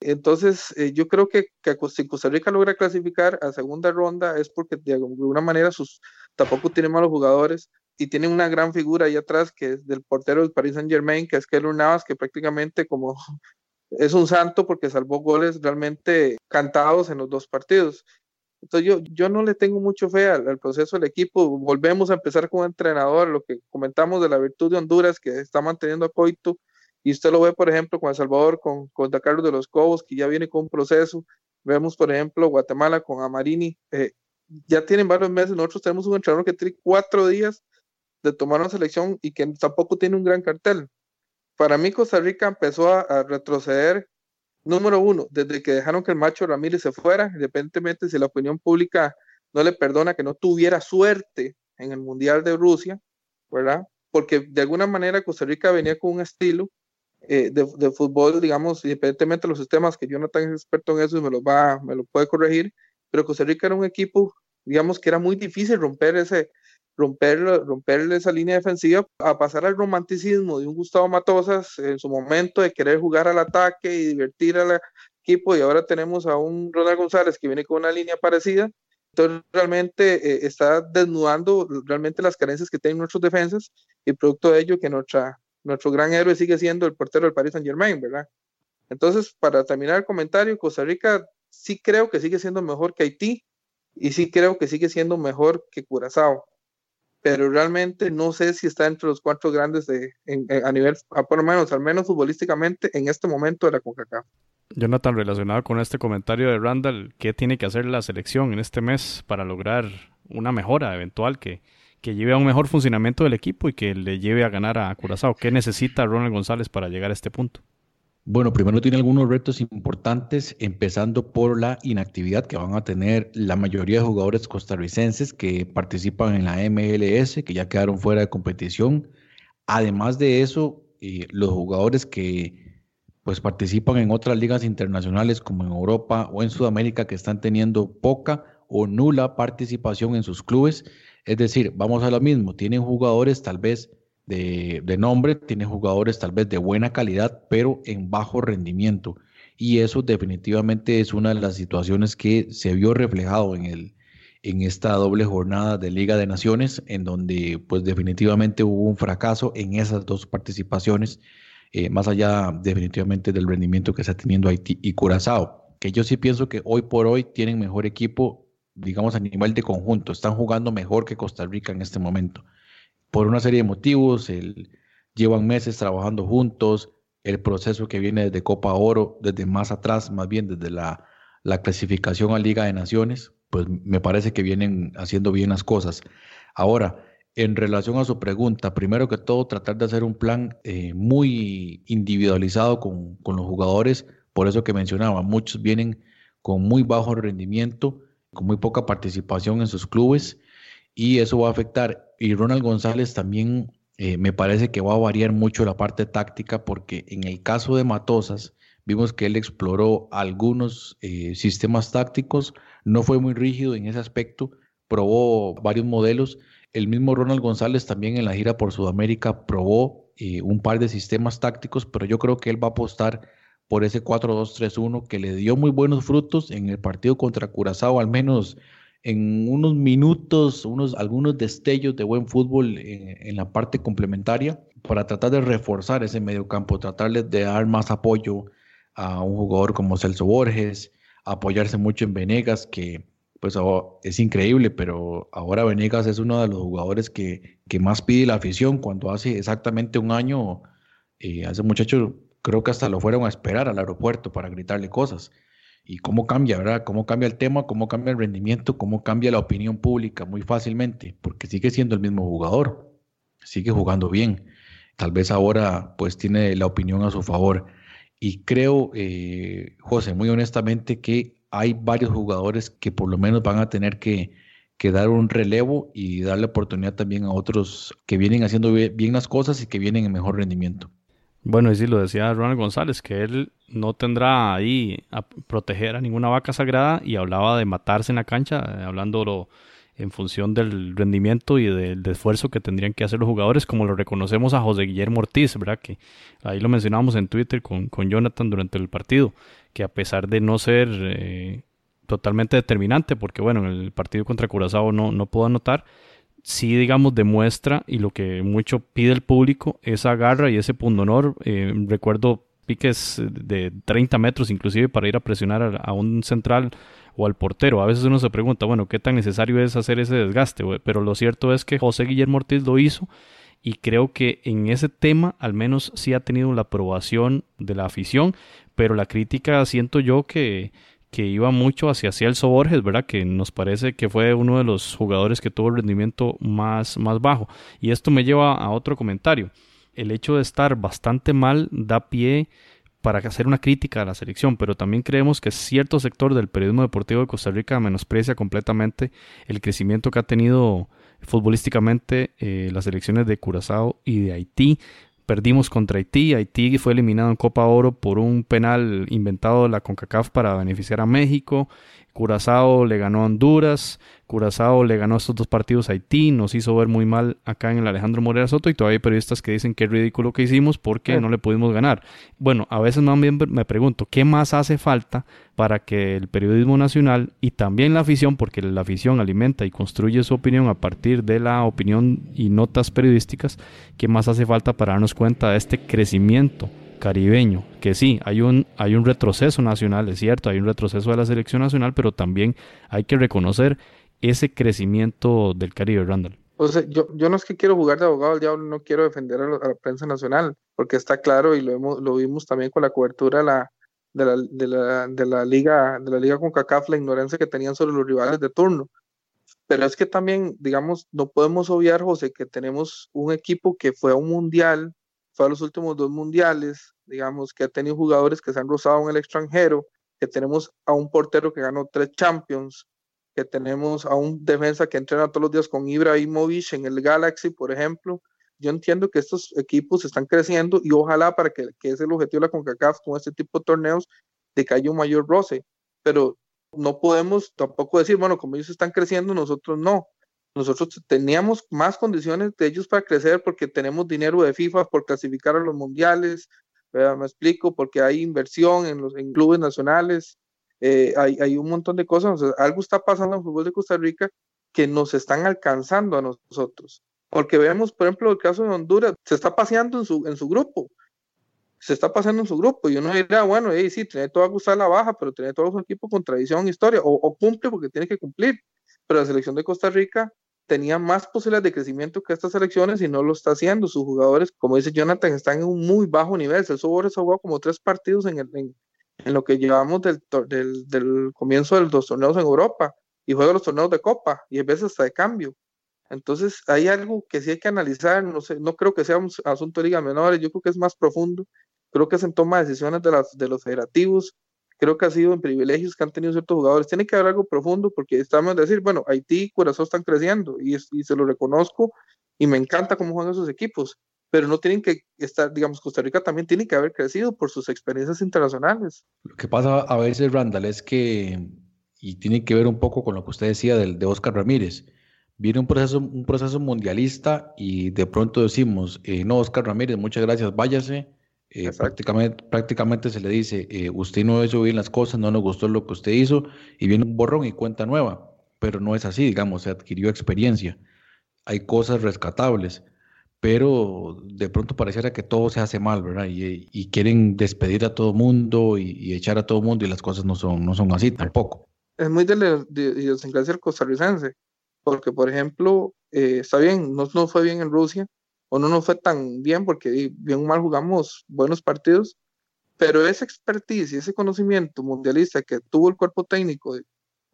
Entonces, eh, yo creo que, que, si Costa Rica logra clasificar a segunda ronda es porque de alguna manera sus, tampoco tiene malos jugadores y tiene una gran figura ahí atrás que es del portero del Paris Saint Germain, que es Keylor Navas, que prácticamente como es un santo porque salvó goles realmente cantados en los dos partidos. Entonces yo, yo no le tengo mucho fe al, proceso del equipo. Volvemos a empezar con un entrenador, lo que comentamos de la virtud de Honduras que está manteniendo a Coito. Y usted lo ve, por ejemplo, con El Salvador, con, con Carlos de los Cobos, que ya viene con un proceso. Vemos, por ejemplo, Guatemala con Amarini. Eh, ya tienen varios meses. Nosotros tenemos un entrenador que tiene cuatro días de tomar una selección y que tampoco tiene un gran cartel. Para mí, Costa Rica empezó a retroceder Número uno, desde que dejaron que el macho Ramírez se fuera, independientemente si la opinión pública no le perdona que no tuviera suerte en el Mundial de Rusia, ¿verdad? Porque de alguna manera Costa Rica venía con un estilo eh, de, fútbol, digamos, independientemente de los sistemas, que yo no tan experto en eso y me lo, va, me lo puede corregir, pero Costa Rica era un equipo, digamos, que era muy difícil romper ese, romper, romper esa línea defensiva a pasar al romanticismo de un Gustavo Matosas en su momento de querer jugar al ataque y divertir al equipo y ahora tenemos a un Ronald González que viene con una línea parecida. Entonces realmente eh, está desnudando realmente las carencias que tienen nuestros defensas y producto de ello que nuestra, nuestro gran héroe sigue siendo el portero del Paris Saint Germain, ¿verdad? Entonces, para terminar el comentario, Costa Rica sí creo que sigue siendo mejor que Haití y sí creo que sigue siendo mejor que Curazao pero realmente no sé si está entre los cuatro grandes de, a nivel, por lo menos, al menos futbolísticamente, en este momento de la CONCACAF. Jonathan, relacionado con este comentario de Randall, ¿qué tiene que hacer la selección en este mes para lograr una mejora eventual que lleve a un mejor funcionamiento del equipo y que le lleve a ganar a Curazao? ¿Qué necesita Ronald González para llegar a este punto? Bueno, primero tiene algunos retos importantes, empezando por la inactividad que van a tener la mayoría de jugadores costarricenses que participan en la MLS, que ya quedaron fuera de competición. Además de eso, eh, los jugadores que pues participan en otras ligas internacionales como en Europa o en Sudamérica que están teniendo poca o nula participación en sus clubes. Es decir, vamos a lo mismo, tienen jugadores tal vez de, nombre, tiene jugadores tal vez de buena calidad, pero en bajo rendimiento. Y eso definitivamente es una de las situaciones que se vio reflejado en, el, en esta doble jornada de Liga de Naciones, en donde pues definitivamente hubo un fracaso en esas dos participaciones, eh, más allá definitivamente del rendimiento que está teniendo Haití y Curazao, que yo sí pienso que hoy por hoy tienen mejor equipo, digamos a nivel de conjunto, están jugando mejor que Costa Rica en este momento por una serie de motivos. El, llevan meses trabajando juntos, el proceso que viene desde Copa Oro, desde más atrás, más bien desde la, la clasificación a Liga de Naciones, pues me parece que vienen haciendo bien las cosas. Ahora, en relación a su pregunta, primero que todo, tratar de hacer un plan eh, muy individualizado con, con, los jugadores, por eso que mencionaba, muchos vienen con muy bajo rendimiento, con muy poca participación en sus clubes, y eso va a afectar y Ronald González también eh, me parece que va a variar mucho la parte táctica porque en el caso de Matosas vimos que él exploró algunos eh, sistemas tácticos, no fue muy rígido en ese aspecto, probó varios modelos. El mismo Ronald González también en la gira por Sudamérica probó eh, un par de sistemas tácticos, pero yo creo que él va a apostar por ese 4-2-3-1 que le dio muy buenos frutos en el partido contra Curazao, al menos en unos minutos, unos, algunos destellos de buen fútbol en, la parte complementaria para tratar de reforzar ese medio campo, tratarle de dar más apoyo a un jugador como Celso Borges, apoyarse mucho en Venegas, que pues es increíble, pero ahora Venegas es uno de los jugadores que, que más pide la afición cuando hace exactamente un año, eh, a ese muchacho creo que hasta lo fueron a esperar al aeropuerto para gritarle cosas. Y cómo cambia, ¿verdad? Cómo cambia el tema, cómo cambia el rendimiento, cómo cambia la opinión pública muy fácilmente, porque sigue siendo el mismo jugador, sigue jugando bien. Tal vez ahora pues tiene la opinión a su favor. Y creo, eh, José, muy honestamente, que hay varios jugadores que por lo menos van a tener que, dar un relevo y darle oportunidad también a otros que vienen haciendo bien las cosas y que vienen en mejor rendimiento. Bueno, y sí, lo decía Ronald González, que él no tendrá ahí a proteger a ninguna vaca sagrada y hablaba de matarse en la cancha, eh, hablándolo en función del rendimiento y del, esfuerzo que tendrían que hacer los jugadores, como lo reconocemos a José Guillermo Ortiz, ¿verdad? Que ahí lo mencionábamos en Twitter con, con Jonathan durante el partido, que a pesar de no ser eh, totalmente determinante, porque bueno, en el partido contra Curazao no, no pudo anotar, sí, digamos, demuestra y lo que mucho pide el público, esa garra y ese pundonor. Eh, recuerdo piques de 30 metros inclusive para ir a presionar a, un central o al portero. A veces uno se pregunta, bueno, ¿qué tan necesario es hacer ese desgaste? Pero lo cierto es que José Guillermo Ortiz lo hizo y creo que en ese tema al menos sí ha tenido la aprobación de la afición, pero la crítica siento yo que que iba mucho hacia Celso Borges, ¿verdad? Que nos parece que fue uno de los jugadores que tuvo el rendimiento más, más bajo. Y esto me lleva a otro comentario. El hecho de estar bastante mal da pie para hacer una crítica a la selección, pero también creemos que cierto sector del periodismo deportivo de Costa Rica menosprecia completamente el crecimiento que ha tenido futbolísticamente eh, las selecciones de Curazao y de Haití. Perdimos contra Haití. Haití fue eliminado en Copa Oro por un penal inventado de la CONCACAF para beneficiar a México. Curazao le ganó a Honduras. Curazao le ganó estos dos partidos a Haití, nos hizo ver muy mal acá en el Alejandro Morera Soto y todavía hay periodistas que dicen que es ridículo que hicimos porque no le pudimos ganar. Bueno, a veces también me pregunto, ¿qué más hace falta para que el periodismo nacional y también la afición, porque la afición alimenta y construye su opinión a partir de la opinión y notas periodísticas, ¿qué más hace falta para darnos cuenta de este crecimiento? caribeño, que sí, hay un, hay un retroceso nacional, es cierto, hay un retroceso de la selección nacional, pero también hay que reconocer ese crecimiento del Caribe, Randall? O sea, yo, no es que quiero jugar de abogado al diablo, no quiero defender a, la prensa nacional, porque está claro y lo, hemos, lo vimos también con la cobertura de la liga de la liga con CACAF, la ignorancia que tenían sobre los rivales de turno. Pero es que también, digamos, no podemos obviar, José, que tenemos un equipo que fue a un mundial, fue a los últimos dos mundiales, digamos, que ha tenido jugadores que se han rozado en el extranjero, que tenemos a un portero que ganó tres Champions, que tenemos a un defensa que entrena todos los días con Ibrahimovic en el Galaxy, por ejemplo. Yo entiendo que estos equipos están creciendo y ojalá para que, que es el objetivo de la CONCACAF con este tipo de torneos, de que haya un mayor roce. Pero no podemos tampoco decir, bueno, como ellos están creciendo, nosotros no. Nosotros teníamos más condiciones de ellos para crecer porque tenemos dinero de FIFA por clasificar a los mundiales, me explico, porque hay inversión en los en clubes nacionales, eh, hay, hay, un montón de cosas, algo está pasando en el fútbol de Costa Rica que nos están alcanzando a nosotros. Porque vemos, por ejemplo, el caso de Honduras, se está paseando en su, en su grupo, se está pasando en su grupo, y uno dirá, bueno, hey, sí, tiene todo a gustar la baja, pero tiene todo su equipo con tradición, historia, o, o cumple porque tiene que cumplir. Pero la selección de Costa Rica tenía más posibilidades de crecimiento que estas selecciones y no lo está haciendo. Sus jugadores, como dice Jonathan, están en un muy bajo nivel. El Sobores ha jugado como tres partidos en, el, en, en lo que llevamos del, del, del, comienzo de los torneos en Europa y juega los torneos de Copa y a veces hasta de cambio. Entonces hay algo que sí hay que analizar, no sé, no creo que sea un asunto de ligas menores, yo creo que es más profundo, creo que es en toma de decisiones de los federativos, creo que ha sido en privilegios que han tenido ciertos jugadores, tiene que haber algo profundo porque estamos a decir, bueno, Haití y Curazao están creciendo y, y se lo reconozco y me encanta cómo juegan esos equipos, pero no tienen que estar, digamos, Costa Rica también tiene que haber crecido por sus experiencias internacionales. Lo que pasa a veces, Randall, es que, y tiene que ver un poco con lo que usted decía de, de Oscar Ramírez, viene un proceso, un proceso mundialista y de pronto decimos, eh, no, Oscar Ramírez, muchas gracias, váyase. Eh, prácticamente, prácticamente se le dice, eh, usted no hizo bien las cosas, no nos gustó lo que usted hizo, y viene un borrón y cuenta nueva, pero no es así, digamos, se adquirió experiencia. Hay cosas rescatables pero de pronto pareciera que todo se hace mal, ¿verdad? Y, quieren despedir a todo mundo y, echar a todo mundo y las cosas no son, no son así tampoco. Es muy de la idiosincrasia costarricense, porque por ejemplo, eh, está bien, no nos fue bien en Rusia, o no nos fue tan bien porque bien mal jugamos buenos partidos, pero esa expertise y ese conocimiento mundialista que tuvo el cuerpo técnico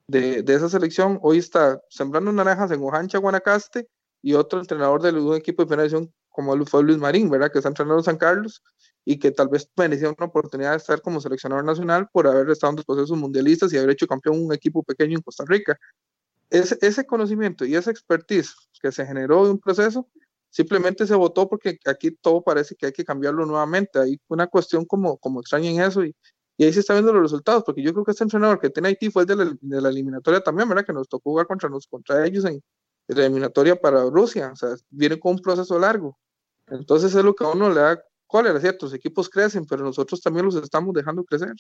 de, de, esa selección, hoy está sembrando naranjas en Ojancha, Guanacaste, y otro entrenador de un equipo de primera división como fue Luis Marín, ¿verdad? Que está entrenando en San Carlos y que tal vez merecía una oportunidad de estar como seleccionador nacional por haber estado en los procesos mundialistas y haber hecho campeón un equipo pequeño en Costa Rica. Ese, ese conocimiento y esa expertise que se generó de un proceso simplemente se votó porque aquí todo parece que hay que cambiarlo nuevamente. Hay una cuestión como, como extraña en eso y, y ahí se están viendo los resultados, porque yo creo que este entrenador que tiene Haití fue de la, de la eliminatoria también, ¿verdad? Que nos tocó jugar contra, nos, contra ellos en, eliminatoria para Rusia, o sea, viene con un proceso largo. Entonces es lo que a uno le da cólera, ¿cierto? Los equipos crecen, pero nosotros también los estamos dejando crecer.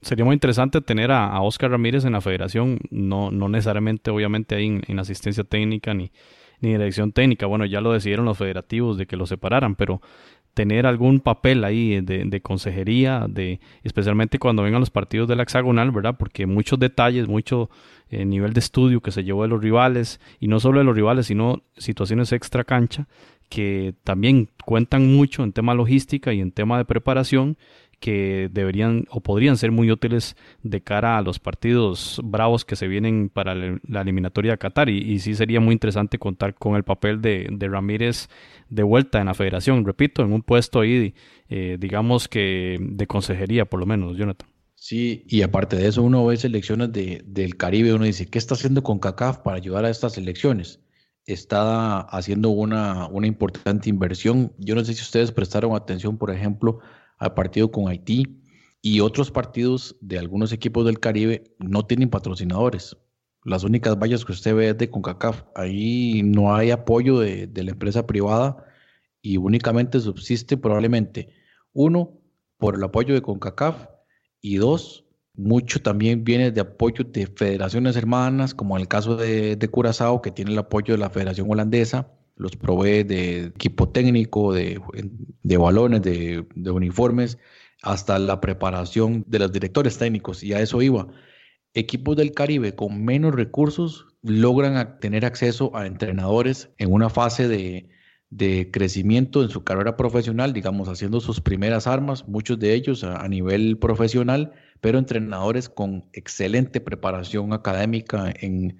Sería muy interesante tener a, Oscar Ramírez en la federación, no, no necesariamente obviamente ahí en, en asistencia técnica ni, ni dirección técnica. Bueno, ya lo decidieron los federativos de que lo separaran, pero tener algún papel ahí de, consejería, de, especialmente cuando vengan los partidos de la hexagonal, ¿verdad? Porque muchos detalles, mucho eh, nivel de estudio que se llevó de los rivales, y no solo de los rivales, sino situaciones extra cancha, que también cuentan mucho en tema logística y en tema de preparación, que deberían o podrían ser muy útiles de cara a los partidos bravos que se vienen para la eliminatoria de Qatar y, sí sería muy interesante contar con el papel de, Ramírez de vuelta en la federación, repito, en un puesto ahí, eh, digamos que de consejería por lo menos, Jonathan. Sí, y aparte de eso uno ve selecciones de, del Caribe, uno dice, ¿qué está haciendo con CACAF para ayudar a estas selecciones? Está haciendo una, una importante inversión. Yo no sé si ustedes prestaron atención, por ejemplo, al partido con Haití y otros partidos de algunos equipos del Caribe no tienen patrocinadores. Las únicas vallas que usted ve es de CONCACAF. Ahí no hay apoyo de, la empresa privada y únicamente subsiste probablemente, uno, por el apoyo de CONCACAF y dos, mucho también viene de apoyo de federaciones hermanas, como en el caso de, de Curazao, que tiene el apoyo de la Federación Holandesa, los provee de equipo técnico, de, de balones, de, de, uniformes, hasta la preparación de los directores técnicos. Y a eso iba. Equipos del Caribe con menos recursos logran tener acceso a entrenadores en una fase de, de crecimiento en su carrera profesional, digamos, haciendo sus primeras armas, muchos de ellos a, nivel profesional, pero entrenadores con excelente preparación académica en,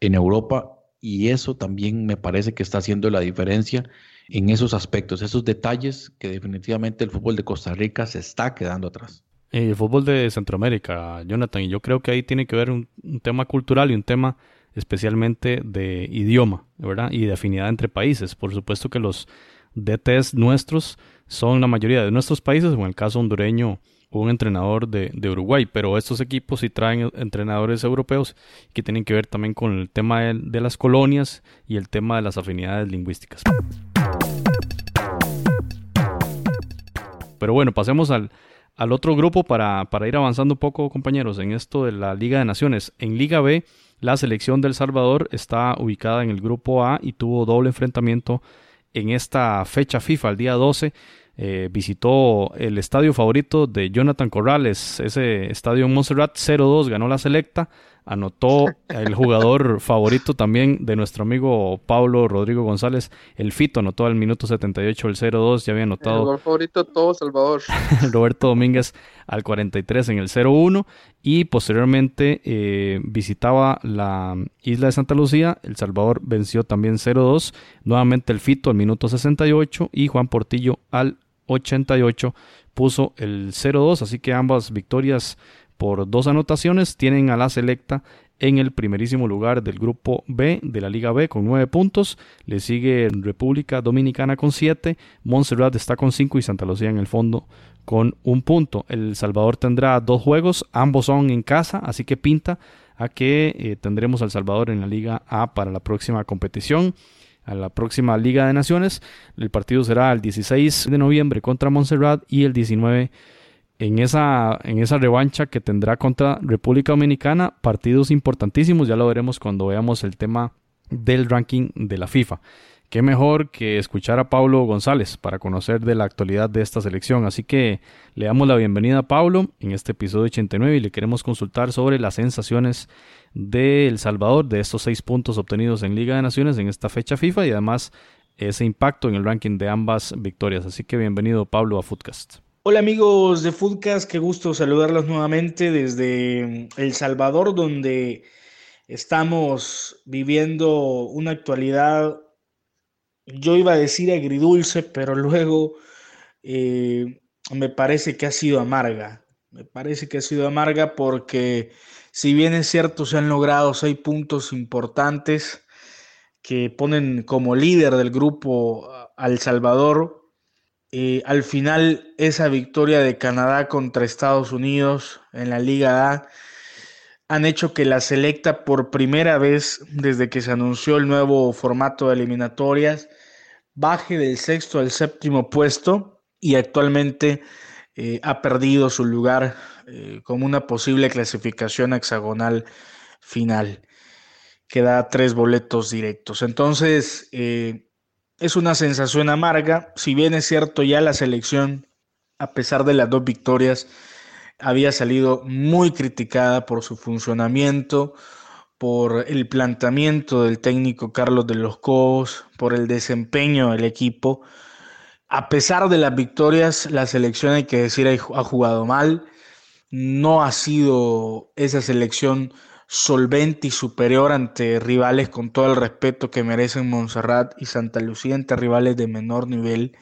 en Europa y eso también me parece que está haciendo la diferencia en esos aspectos, esos detalles que definitivamente el fútbol de Costa Rica se está quedando atrás. El fútbol de Centroamérica, Jonathan, y yo creo que ahí tiene que ver un, tema cultural y un tema especialmente de idioma, ¿verdad? Y de afinidad entre países. Por supuesto que los DTs nuestros son la mayoría de nuestros países, o en el caso hondureño, un entrenador de, Uruguay, pero estos equipos sí traen entrenadores europeos que tienen que ver también con el tema de, las colonias y el tema de las afinidades lingüísticas. Pero bueno, pasemos al, al otro grupo para, para, ir avanzando un poco, compañeros, en esto de la Liga de Naciones. En Liga B, la selección del Salvador está ubicada en el grupo A y tuvo doble enfrentamiento en esta fecha FIFA, el día 12, eh, visitó el estadio favorito de Jonathan Corrales, ese estadio en Montserrat 0-2, ganó la selecta, anotó el jugador favorito también de nuestro amigo Pablo Rodrigo González, el Fito, anotó al minuto 78 el 0-2, ya había anotado. El jugador favorito todo Salvador. Roberto Domínguez al 43 en el 0-1 y posteriormente eh, visitaba la isla de Santa Lucía, El Salvador venció también 0-2, nuevamente el Fito al minuto 68 y Juan Portillo al 88 puso el 0-2, así que ambas victorias por dos anotaciones tienen a la selecta en el primerísimo lugar del grupo B de la Liga B con 9 puntos. Le sigue República Dominicana con 7, Montserrat está con 5 y Santa Lucía en el fondo con un punto. El Salvador tendrá dos juegos, ambos son en casa, así que pinta a que eh, tendremos al Salvador en la Liga A para la próxima competición a la próxima Liga de Naciones. El partido será el 16 de noviembre contra Montserrat y el 19 en esa, en esa revancha que tendrá contra República Dominicana. Partidos importantísimos, ya lo veremos cuando veamos el tema del ranking de la FIFA. Qué mejor que escuchar a Pablo González para conocer de la actualidad de esta selección. Así que le damos la bienvenida a Pablo en este episodio 89 y le queremos consultar sobre las sensaciones de El Salvador, de estos seis puntos obtenidos en Liga de Naciones en esta fecha FIFA y además ese impacto en el ranking de ambas victorias. Así que bienvenido Pablo a Footcast. Hola amigos de Foodcast, qué gusto saludarlos nuevamente desde El Salvador, donde estamos viviendo una actualidad, yo iba a decir agridulce, pero luego eh, me parece que ha sido amarga. Me parece que ha sido amarga porque si bien es cierto se han logrado seis puntos importantes que ponen como líder del grupo al Salvador, eh, al final, esa victoria de Canadá contra Estados Unidos en la Liga A han hecho que la selecta por primera vez desde que se anunció el nuevo formato de eliminatorias baje del sexto al séptimo puesto y actualmente eh, ha perdido su lugar eh, como una posible clasificación hexagonal final que da tres boletos directos. Entonces, es una sensación amarga, si bien es cierto ya la selección, a pesar de las dos victorias, había salido muy criticada por su funcionamiento, por el planteamiento del técnico Carlos de los Cobos, por el desempeño del equipo. A pesar de las victorias, la selección, hay que decir, ha jugado mal. No ha sido esa selección solvente y superior ante rivales con todo el respeto que merecen Montserrat y Santa Lucía, ante rivales de menor nivel.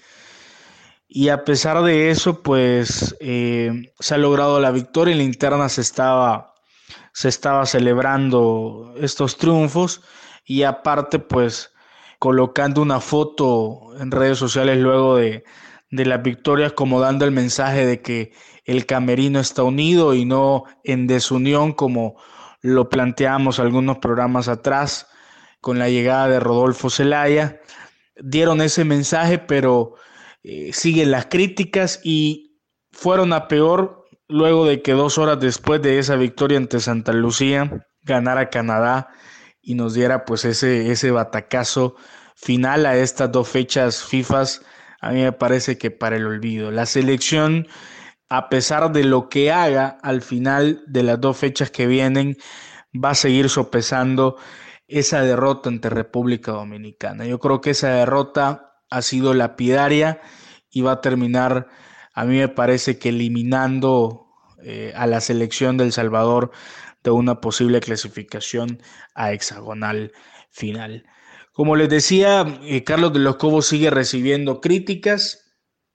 Y a pesar de eso, pues eh, se ha logrado la victoria. En la interna se estaba, se estaba celebrando estos triunfos y aparte, pues colocando una foto en redes sociales luego de, de las victorias, como dando el mensaje de que el camerino está unido y no en desunión como lo planteamos algunos programas atrás con la llegada de Rodolfo Zelaya. Dieron ese mensaje, pero eh, siguen las críticas y fueron a peor luego de que dos horas después de esa victoria ante Santa Lucía ganara Canadá y nos diera pues ese, ese batacazo final a estas dos fechas FIFAs, a mí me parece que para el olvido. La selección a pesar de lo que haga al final de las dos fechas que vienen, va a seguir sopesando esa derrota ante República Dominicana. Yo creo que esa derrota ha sido lapidaria y va a terminar, a mí me parece que eliminando eh, a la selección del Salvador de una posible clasificación a hexagonal final. Como les decía, eh, Carlos de los Cobos sigue recibiendo críticas,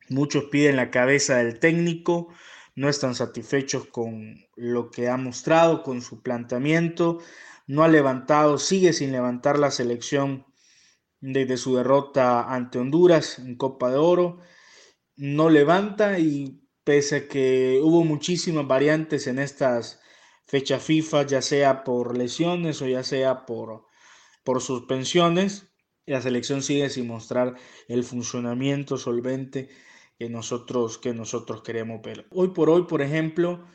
Muchos piden la cabeza del técnico, no están satisfechos con lo que ha mostrado, con su planteamiento, no ha levantado, sigue sin levantar la selección desde su derrota ante Honduras en Copa de Oro, no levanta y pese a que hubo muchísimas variantes en estas fechas FIFA, ya sea por lesiones o ya sea por, por suspensiones, la selección sigue sin mostrar el funcionamiento solvente que nosotros, que nosotros queremos ver. Hoy por hoy, por ejemplo,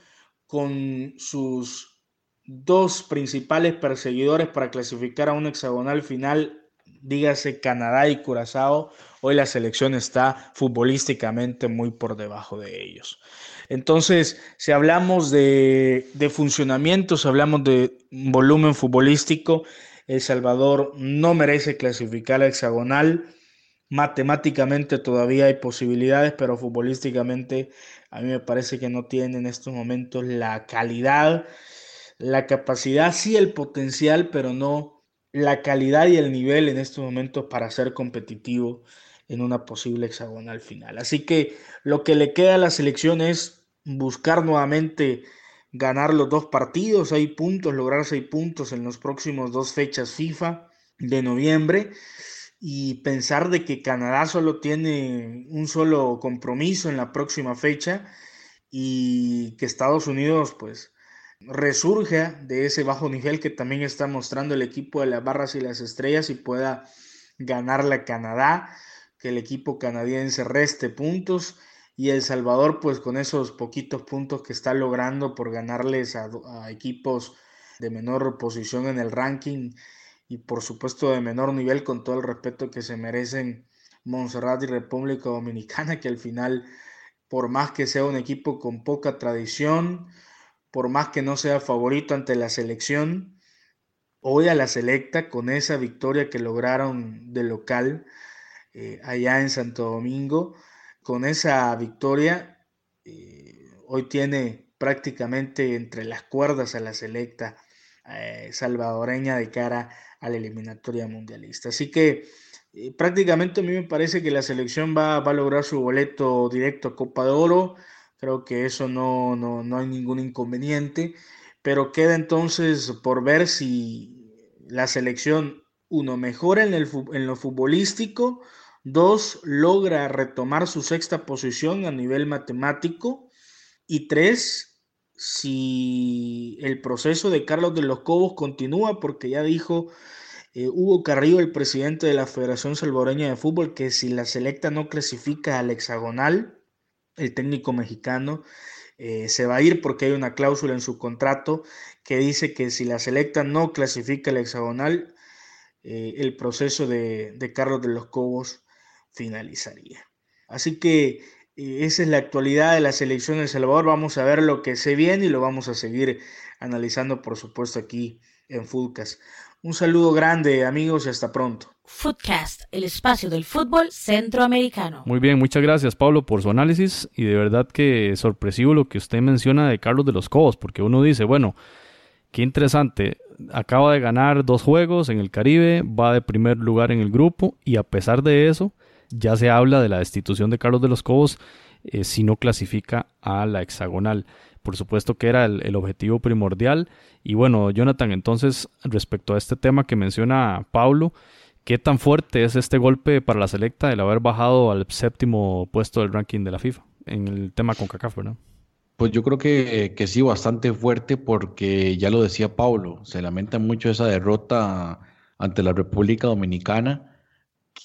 con sus dos principales perseguidores para clasificar a un hexagonal final, dígase Canadá y Curazao, hoy la selección está futbolísticamente muy por debajo de ellos. Entonces, si hablamos de, de funcionamiento, si hablamos de volumen futbolístico, El Salvador no merece clasificar a hexagonal Matemáticamente todavía hay posibilidades, pero futbolísticamente a mí me parece que no tiene en estos momentos la calidad, la capacidad, sí el potencial, pero no la calidad y el nivel en estos momentos para ser competitivo en una posible hexagonal final. Así que lo que le queda a la selección es buscar nuevamente ganar los dos partidos, hay puntos, lograr seis puntos en los próximos dos fechas FIFA de noviembre y pensar de que Canadá solo tiene un solo compromiso en la próxima fecha y que Estados Unidos pues resurja de ese bajo nivel que también está mostrando el equipo de las barras y las estrellas y pueda ganarle a Canadá, que el equipo canadiense reste puntos y El Salvador pues con esos poquitos puntos que está logrando por ganarles a, a equipos de menor posición en el ranking y por supuesto de menor nivel con todo el respeto que se merecen Montserrat y República Dominicana, que al final, por más que sea un equipo con poca tradición, por más que no sea favorito ante la selección, hoy a la selecta con esa victoria que lograron de local eh, allá en Santo Domingo, con esa victoria eh, hoy tiene prácticamente entre las cuerdas a la selecta eh, salvadoreña de cara a la eliminatoria mundialista. Así que prácticamente a mí me parece que la selección va, a lograr su boleto directo a Copa de Oro. Creo que eso no, no, no hay ningún inconveniente. Pero queda entonces por ver si la selección, uno, mejora en, el, en lo futbolístico, dos, logra retomar su sexta posición a nivel matemático y tres, si el proceso de Carlos de los Cobos continúa, porque ya dijo eh, Hugo Carrillo, el presidente de la Federación Salvadoreña de Fútbol, que si la selecta no clasifica al hexagonal, el técnico mexicano eh, se va a ir porque hay una cláusula en su contrato que dice que si la selecta no clasifica al hexagonal, eh, el proceso de, de, Carlos de los Cobos finalizaría. Así que esa es la actualidad de la selección de El Salvador. Vamos a ver lo que se viene y lo vamos a seguir analizando, por supuesto, aquí en Foodcast. Un saludo grande, amigos, y hasta pronto. Footcast, el espacio del fútbol centroamericano. Muy bien, muchas gracias Pablo por su análisis y de verdad que es sorpresivo lo que usted menciona de Carlos de los Cobos, porque uno dice, bueno, qué interesante, acaba de ganar dos juegos en el Caribe, va de primer lugar en el grupo y a pesar de eso ya se habla de la destitución de Carlos de los Cobos eh, si no clasifica a la hexagonal por supuesto que era el, objetivo primordial. Y bueno, Jonathan, entonces respecto a este tema que menciona Pablo, ¿qué tan fuerte es este golpe para la selecta el haber bajado al séptimo puesto del ranking de la FIFA en el tema con CACAF? Pues yo creo que, que sí, bastante fuerte porque ya lo decía Pablo, se lamenta mucho esa derrota ante la República Dominicana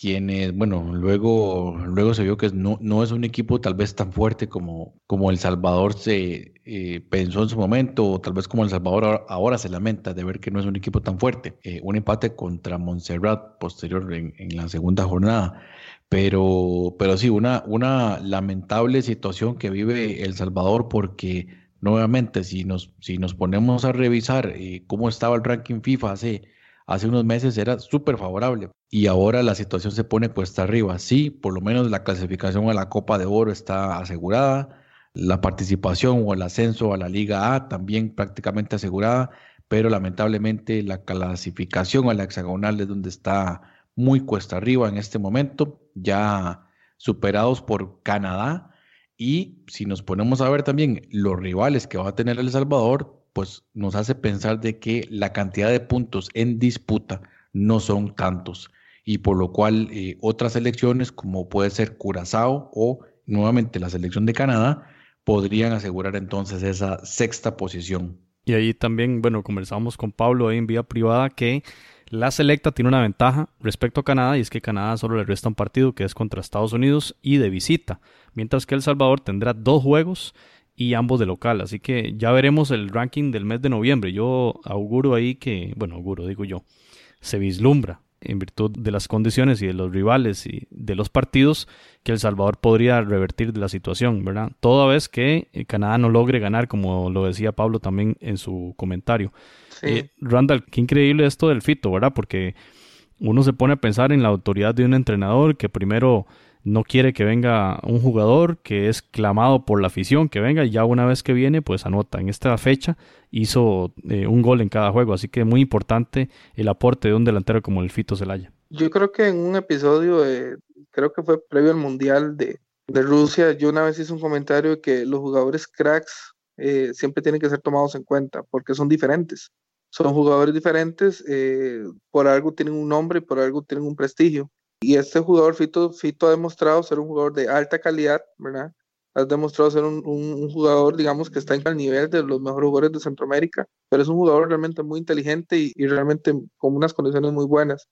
quienes, bueno, luego, luego se vio que no, no es un equipo tal vez tan fuerte como, como El Salvador se eh, pensó en su momento, o tal vez como El Salvador ahora, se lamenta de ver que no es un equipo tan fuerte. Eh, un empate contra Montserrat posterior en, en, la segunda jornada. Pero, pero sí, una, una lamentable situación que vive El Salvador porque nuevamente si nos, si nos ponemos a revisar eh, cómo estaba el ranking FIFA hace hace unos meses era súper favorable y ahora la situación se pone cuesta arriba. Sí, por lo menos la clasificación a la Copa de Oro está asegurada, la participación o el ascenso a la Liga A también prácticamente asegurada, pero lamentablemente la clasificación a la hexagonal es donde está muy cuesta arriba en este momento, ya superados por Canadá. Y si nos ponemos a ver también los rivales que va a tener El Salvador, pues nos hace pensar de que la cantidad de puntos en disputa no son tantos y por lo cual eh, otras selecciones como puede ser Curazao o nuevamente la selección de Canadá podrían asegurar entonces esa sexta posición. Y ahí también, bueno, conversamos con Pablo en vía privada que la selecta tiene una ventaja respecto a Canadá y es que Canadá solo le resta un partido que es contra Estados Unidos y de visita, mientras que El Salvador tendrá dos juegos y ambos de local. Así que ya veremos el ranking del mes de noviembre. Yo auguro ahí que, bueno, auguro, digo yo, se vislumbra en virtud de las condiciones y de los rivales y de los partidos que El Salvador podría revertir de la situación, ¿verdad? Toda vez que eh, Canadá no logre ganar, como lo decía Pablo también en su comentario. Eh, Randall, qué increíble esto del Fito, ¿verdad? Porque uno se pone a pensar en la autoridad de un entrenador que primero no quiere que venga un jugador que es clamado por la afición que venga y ya una vez que viene pues anota. En esta fecha hizo eh, un gol en cada juego, así que muy importante el aporte de un delantero como el Fito Zelaya. Yo creo que en un episodio, creo que fue previo al Mundial de, Rusia, yo una vez hice un comentario de que los jugadores cracks eh, siempre tienen que ser tomados en cuenta porque son diferentes. Son jugadores diferentes, eh, por algo tienen un nombre por algo tienen un prestigio. Y este jugador, Fito, Fito ha demostrado ser un jugador de alta calidad, ¿verdad? Ha demostrado ser un, un, jugador, digamos, que está en el nivel de los mejores jugadores de Centroamérica, pero es un jugador realmente muy inteligente y, y realmente con unas condiciones muy buenas.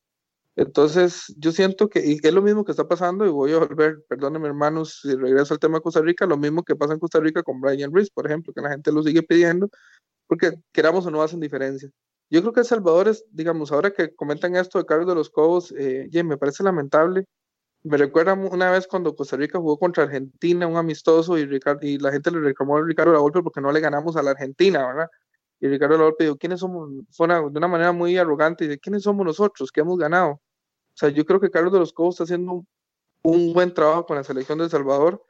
Entonces, yo siento que y es lo mismo que está pasando, y voy a volver, perdónenme hermanos, si regreso al tema de Costa Rica, lo mismo que pasa en Costa Rica con Brian Reese, por ejemplo, que la gente lo sigue pidiendo, porque queramos o no hacen diferencia. Yo creo que El Salvador es, digamos, ahora que comentan esto de Carlos de los Cobos, eh, me parece lamentable. Me recuerda una vez cuando Costa Rica jugó contra Argentina, un amistoso, y, Ricardo, y la gente le reclamó a Ricardo golpe porque no le ganamos a la Argentina, ¿verdad? Y Ricardo golpe dijo, ¿quiénes somos? Fue de una manera muy arrogante, y dice, ¿quiénes somos nosotros que hemos ganado? O sea, yo creo que Carlos de los Cobos está haciendo un, buen trabajo con la selección de Salvador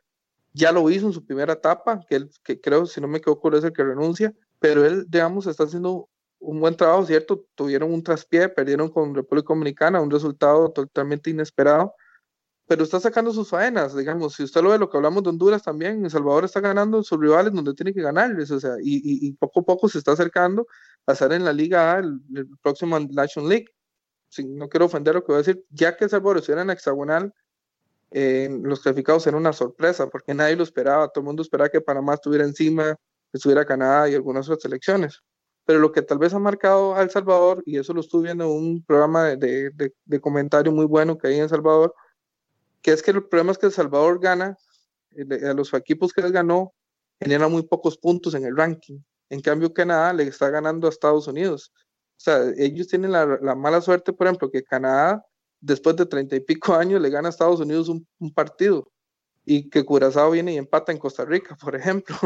ya lo hizo en su primera etapa, que él, que creo, si no me equivoco, es el que renuncia, pero él, digamos, está haciendo un buen trabajo, ¿cierto? Tuvieron un traspié, perdieron con República Dominicana, un resultado totalmente inesperado, pero está sacando sus faenas, digamos, si usted lo ve, lo que hablamos de Honduras también, El Salvador está ganando sus rivales donde tiene que ganarles, o sea, y, poco a poco se está acercando a estar en la Liga A, el, próximo National League. Si, no quiero ofender lo que voy a decir, ya que El Salvador estuviera en la hexagonal, eh, los clasificados eran una sorpresa, porque nadie lo esperaba, todo el mundo esperaba que Panamá estuviera encima, que estuviera Canadá y algunas otras selecciones. Pero lo que tal vez ha marcado a El Salvador, y eso lo estuve viendo en un programa de, de, comentario muy bueno que hay en El Salvador, que es que el problema es que El Salvador gana, eh, a los equipos que les ganó, genera muy pocos puntos en el ranking. En cambio, Canadá le está ganando a Estados Unidos. O sea, ellos tienen la, mala suerte, por ejemplo, que Canadá, después de treinta y pico años, le gana a Estados Unidos un, partido y que Curazao viene y empata en Costa Rica, por ejemplo.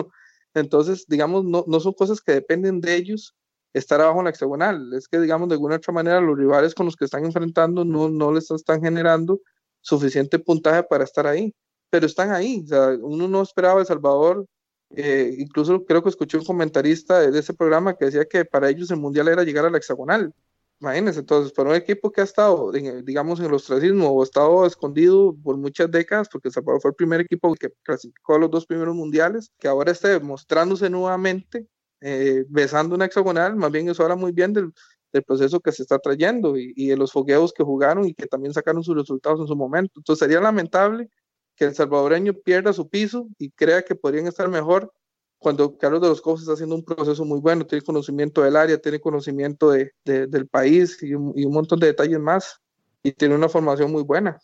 Entonces, digamos, no, no son cosas que dependen de ellos estar abajo en la hexagonal. Es que, digamos, de alguna otra manera, los rivales con los que están enfrentando no, no les están generando suficiente puntaje para estar ahí, pero están ahí. O sea, uno no esperaba El Salvador, eh, incluso creo que escuché un comentarista de, ese programa que decía que para ellos el mundial era llegar a la hexagonal. Imagínense, entonces, para un equipo que ha estado, digamos, en el ostracismo o ha estado escondido por muchas décadas, porque El Salvador fue el primer equipo que clasificó a los dos primeros mundiales, que ahora esté mostrándose nuevamente, eh, besando una hexagonal, más bien eso habla muy bien del, del proceso que se está trayendo y, de los fogueos que jugaron y que también sacaron sus resultados en su momento. Entonces sería lamentable que el salvadoreño pierda su piso y crea que podrían estar mejor cuando Carlos de los Cobos está haciendo un proceso muy bueno, tiene conocimiento del área, tiene conocimiento de, del país y un, y un, montón de detalles más y tiene una formación muy buena.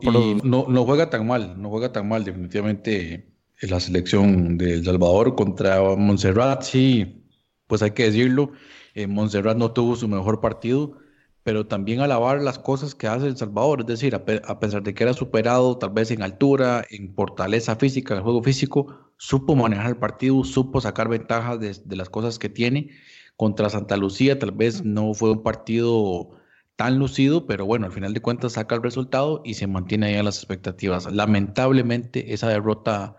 Y no, no juega tan mal, no juega tan mal definitivamente en la selección de El Salvador contra Montserrat, sí, pues hay que decirlo, eh, Montserrat no tuvo su mejor partido, pero también alabar las cosas que hace El Salvador, es decir, a, pesar de que era superado tal vez en altura, en fortaleza física, en el juego físico, supo manejar el partido, supo sacar ventajas de, las cosas que tiene. Contra Santa Lucía tal vez no fue un partido tan lucido, pero bueno, al final de cuentas saca el resultado y se mantiene ahí a las expectativas. Lamentablemente esa derrota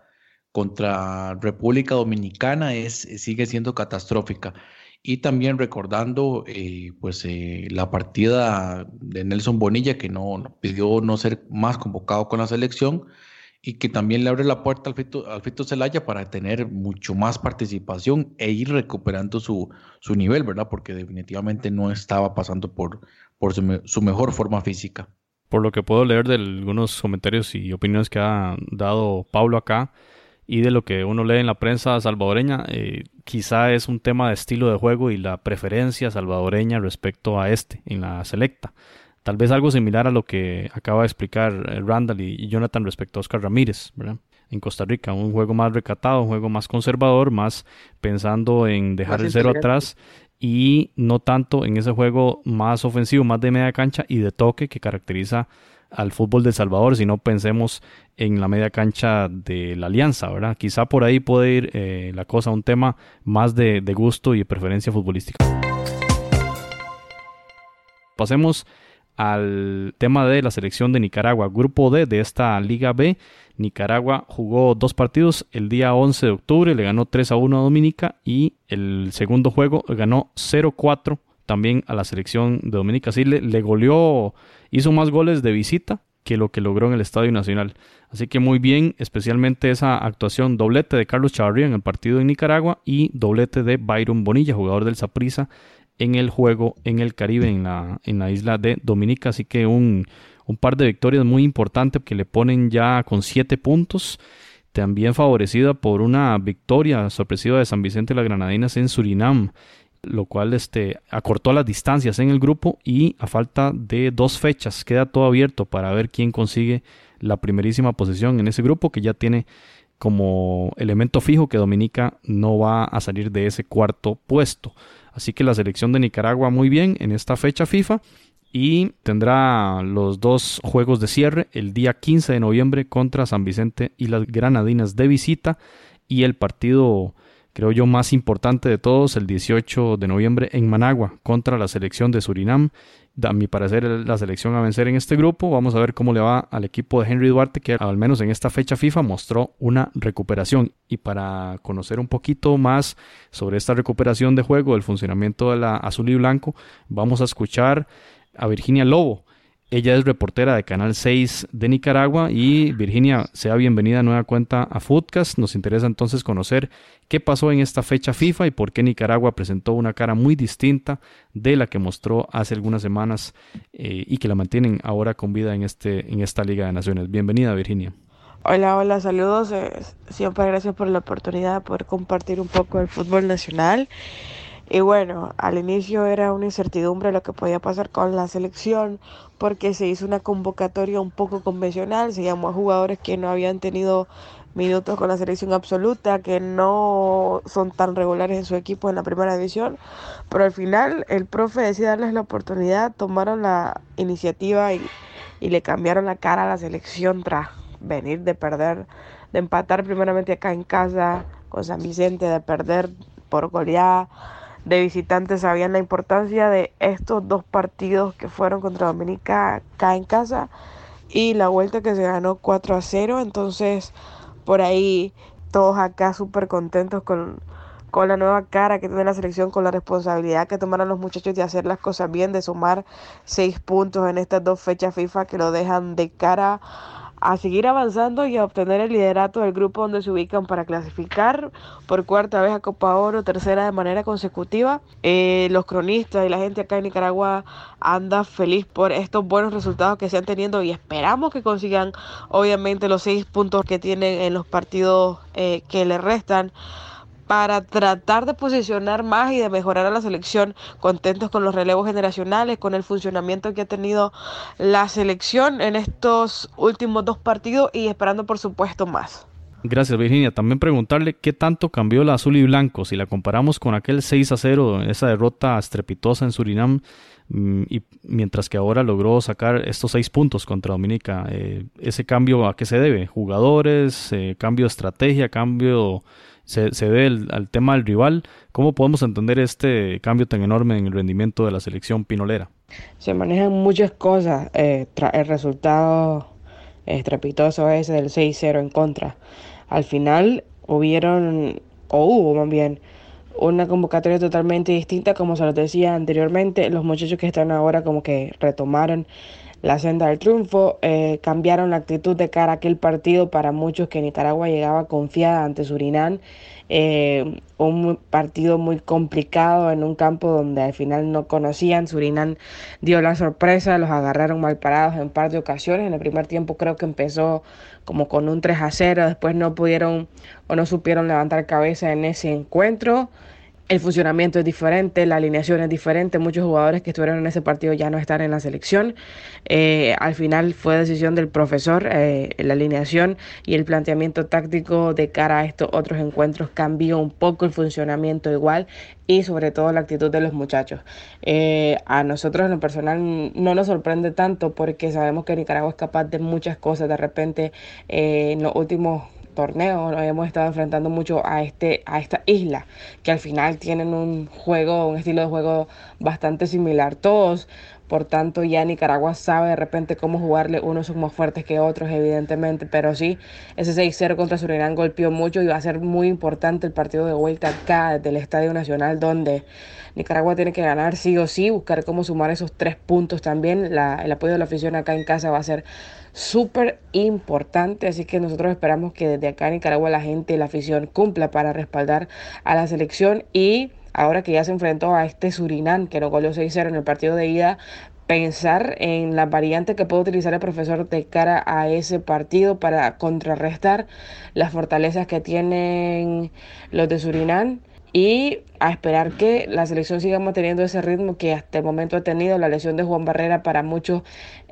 contra República Dominicana es, sigue siendo catastrófica y también recordando eh, pues eh, la partida de Nelson Bonilla que no, pidió no ser más convocado con la selección y que también le abre la puerta al Fito, al Fito Zelaya para tener mucho más participación e ir recuperando su, su nivel, ¿verdad? Porque definitivamente no estaba pasando por, por su, su mejor forma física. Por lo que puedo leer de algunos comentarios y opiniones que ha dado Pablo acá, y de lo que uno lee en la prensa salvadoreña, eh, quizá es un tema de estilo de juego y la preferencia salvadoreña respecto a este en la selecta. Tal vez algo similar a lo que acaba de explicar eh, Randall y, Jonathan respecto a Oscar Ramírez, En Costa Rica, un juego más recatado, un juego más conservador, más pensando en dejar el cero atrás y no tanto en ese juego más ofensivo, más de media cancha y de toque que caracteriza al fútbol de Salvador, si no pensemos en la media cancha de la Alianza, ¿verdad? Quizá por ahí puede ir eh, la cosa a un tema más de, de gusto y preferencia futbolística. Pasemos al tema de la selección de Nicaragua, grupo D de esta Liga B. Nicaragua jugó dos partidos el día 11 de octubre, le ganó 3 a 1 a Dominica y el segundo juego ganó 0-4 también a la selección de Dominica. Sí, le, goleó, hizo más goles de visita que lo que logró en el Estadio Nacional. Así que muy bien, especialmente esa actuación, doblete de Carlos Chavarría en el partido en Nicaragua y doblete de Byron Bonilla, jugador del Saprissa, en el juego en el Caribe, en la, en la isla de Dominica. Así que un, un par de victorias muy importantes que le ponen ya con siete puntos también favorecida por una victoria sorpresiva de San Vicente de las Granadinas en Surinam lo cual este, acortó las distancias en el grupo y a falta de dos fechas queda todo abierto para ver quién consigue la primerísima posición en ese grupo que ya tiene como elemento fijo que Dominica no va a salir de ese cuarto puesto. Así que la selección de Nicaragua muy bien en esta fecha FIFA y tendrá los dos juegos de cierre el día 15 de noviembre contra San Vicente y las Granadinas de visita y el partido creo yo, más importante de todos, el 18 de noviembre en Managua contra la selección de Surinam. A mi parecer, la selección a vencer en este grupo. Vamos a ver cómo le va al equipo de Henry Duarte, que al menos en esta fecha FIFA mostró una recuperación. Y para conocer un poquito más sobre esta recuperación de juego, el funcionamiento de la azul y blanco, vamos a escuchar a Virginia Lobo. Ella es reportera de Canal 6 de Nicaragua y Virginia, sea bienvenida a nueva cuenta a Foodcast. Nos interesa entonces conocer qué pasó en esta fecha FIFA y por qué Nicaragua presentó una cara muy distinta de la que mostró hace algunas semanas eh, y que la mantienen ahora con vida en, este, en esta Liga de Naciones. Bienvenida, Virginia. Hola, hola, saludos. Eh, siempre gracias por la oportunidad de poder compartir un poco el fútbol nacional. Y bueno, al inicio era una incertidumbre lo que podía pasar con la selección porque se hizo una convocatoria un poco convencional, se llamó a jugadores que no habían tenido minutos con la selección absoluta, que no son tan regulares en su equipo en la primera división, pero al final el profe decidió darles la oportunidad, tomaron la iniciativa y, y le cambiaron la cara a la selección tras venir de perder, de empatar primeramente acá en casa con San Vicente, de perder por goleada de visitantes sabían la importancia de estos dos partidos que fueron contra Dominica acá en casa y la vuelta que se ganó 4 a 0. Entonces, por ahí todos acá súper contentos con, con la nueva cara que tiene la selección, con la responsabilidad que tomaron los muchachos de hacer las cosas bien, de sumar seis puntos en estas dos fechas FIFA que lo dejan de cara a seguir avanzando y a obtener el liderato del grupo donde se ubican para clasificar por cuarta vez a Copa Oro, tercera de manera consecutiva. Eh, los cronistas y la gente acá en Nicaragua anda feliz por estos buenos resultados que se han tenido y esperamos que consigan obviamente los seis puntos que tienen en los partidos eh, que le restan para tratar de posicionar más y de mejorar a la selección, contentos con los relevos generacionales, con el funcionamiento que ha tenido la selección en estos últimos dos partidos y esperando por supuesto más. Gracias Virginia. También preguntarle qué tanto cambió la azul y blanco si la comparamos con aquel 6 a 0, esa derrota estrepitosa en Surinam, mm, y mientras que ahora logró sacar estos seis puntos contra Dominica. Eh, ¿Ese cambio a qué se debe? ¿Jugadores? Eh, ¿Cambio de estrategia? ¿Cambio se, se debe al tema del rival. ¿Cómo podemos entender este cambio tan enorme en el rendimiento de la selección pinolera? Se manejan muchas cosas. Eh, el resultado estrepitoso ese del 6-0 en contra. Al final hubieron, o hubo más bien, una convocatoria totalmente distinta, como se los decía anteriormente. Los muchachos que están ahora como que retomaron la senda del triunfo, eh, cambiaron la actitud de cara a aquel partido. Para muchos que Nicaragua llegaba confiada ante Surinam, eh, un partido muy complicado en un campo donde al final no conocían, Surinam dio la sorpresa, los agarraron mal parados en par de ocasiones, en el primer tiempo creo que empezó como con un 3 a 0, después no pudieron o no supieron levantar cabeza en ese encuentro el funcionamiento es diferente, la alineación es diferente. Muchos jugadores que estuvieron en ese partido ya no están en la selección. Eh, al final fue decisión del profesor, eh, la alineación y el planteamiento táctico de cara a estos otros encuentros cambió un poco el funcionamiento igual y sobre todo la actitud de los muchachos. Eh, a nosotros en lo personal no nos sorprende tanto porque sabemos que Nicaragua es capaz de muchas cosas. De repente en los últimos torneo nos hemos estado enfrentando mucho a, este, a esta isla, que al final tienen un juego, un estilo de juego bastante similar todos. Por tanto, ya Nicaragua sabe de repente cómo jugarle. Unos son más fuertes que otros, evidentemente. Pero sí, ese 6-0 contra Surinam golpeó mucho y va a ser muy importante el partido de vuelta acá, del Estadio Nacional, donde Nicaragua tiene que ganar sí o sí, buscar cómo sumar esos tres puntos también. El apoyo de la afición acá en casa va a ser súper importante, así que nosotros esperamos que desde acá en Nicaragua la gente y la afición cumpla para respaldar a la selección y ahora que ya se enfrentó a este Surinam que lo goleó 6-0 en el partido de ida, pensar en la variante que puede utilizar el profesor de cara a ese partido para contrarrestar las fortalezas que tienen los de Surinam y a esperar que la selección siga manteniendo ese ritmo que hasta el momento ha tenido. La lesión de Juan Barrera para muchos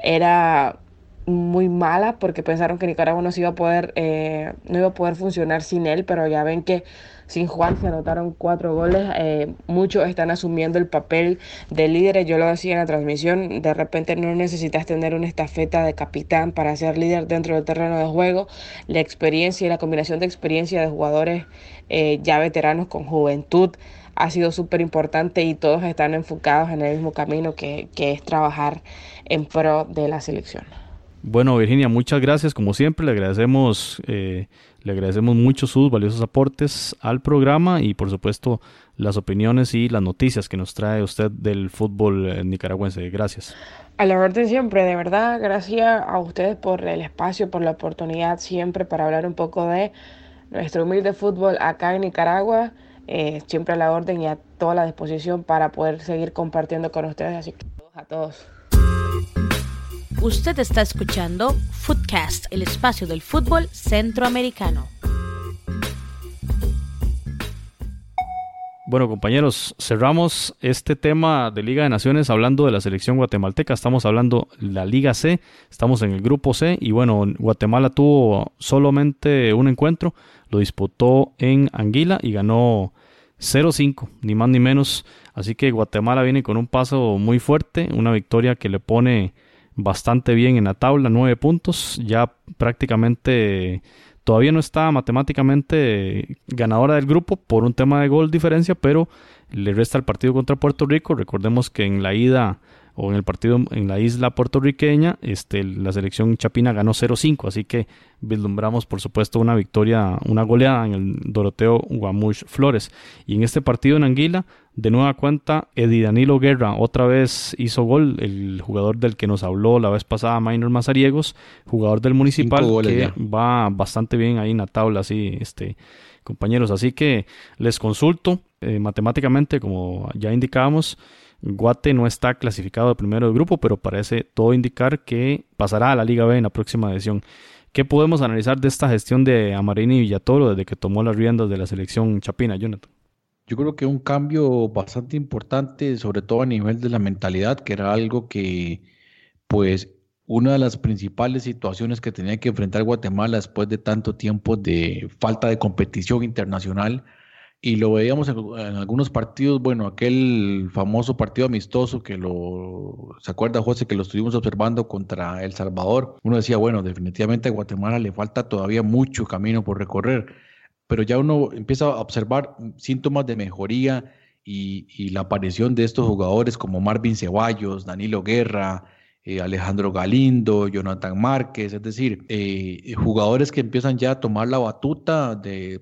era muy mala porque pensaron que Nicaragua no iba a poder eh, no iba a poder funcionar sin él pero ya ven que sin Juan se anotaron cuatro goles eh, muchos están asumiendo el papel de líderes yo lo decía en la transmisión de repente no necesitas tener una estafeta de capitán para ser líder dentro del terreno de juego la experiencia y la combinación de experiencia de jugadores eh, ya veteranos con juventud ha sido súper importante y todos están enfocados en el mismo camino que, que es trabajar en pro de la selección. Bueno, Virginia, muchas gracias. Como siempre, le agradecemos, eh, le agradecemos mucho sus valiosos aportes al programa y, por supuesto, las opiniones y las noticias que nos trae usted del fútbol eh, nicaragüense. Gracias. A la orden siempre, de verdad, gracias a ustedes por el espacio, por la oportunidad siempre para hablar un poco de nuestro humilde fútbol acá en Nicaragua. Eh, siempre a la orden y a toda la disposición para poder seguir compartiendo con ustedes. Así que a todos. Usted está escuchando Footcast, el espacio del fútbol centroamericano. Bueno, compañeros, cerramos este tema de Liga de Naciones hablando de la selección guatemalteca. Estamos hablando de la Liga C, estamos en el grupo C y bueno, Guatemala tuvo solamente un encuentro, lo disputó en Anguila y ganó 0-5, ni más ni menos. Así que Guatemala viene con un paso muy fuerte, una victoria que le pone bastante bien en la tabla, nueve puntos, ya prácticamente todavía no está matemáticamente ganadora del grupo por un tema de gol diferencia, pero le resta el partido contra Puerto Rico. Recordemos que en la ida o en el partido en la isla puertorriqueña, este, la selección chapina ganó 0-5, así que vislumbramos por supuesto una victoria, una goleada en el Doroteo Guamuch Flores. Y en este partido en Anguila, de nueva cuenta, Eddie Danilo Guerra otra vez hizo gol, el jugador del que nos habló la vez pasada, Minor Mazariegos, jugador del Municipal, que va bastante bien ahí en la tabla, así, este, compañeros. Así que les consulto eh, matemáticamente, como ya indicábamos, Guate no está clasificado de primero del grupo, pero parece todo indicar que pasará a la Liga B en la próxima edición. ¿Qué podemos analizar de esta gestión de Amarini y Villatoro desde que tomó las riendas de la selección chapina, Jonathan? Yo creo que un cambio bastante importante, sobre todo a nivel de la mentalidad, que era algo que, pues, una de las principales situaciones que tenía que enfrentar Guatemala después de tanto tiempo de falta de competición internacional y lo veíamos en, algunos partidos, bueno, aquel famoso partido amistoso que lo, ¿se acuerda José que lo estuvimos observando contra El Salvador? Uno decía, bueno, definitivamente a Guatemala le falta todavía mucho camino por recorrer, pero ya uno empieza a observar síntomas de mejoría y, la aparición de estos jugadores como Marvin Ceballos, Danilo Guerra, eh, Alejandro Galindo, Jonathan Márquez, es decir, eh, jugadores que empiezan ya a tomar la batuta de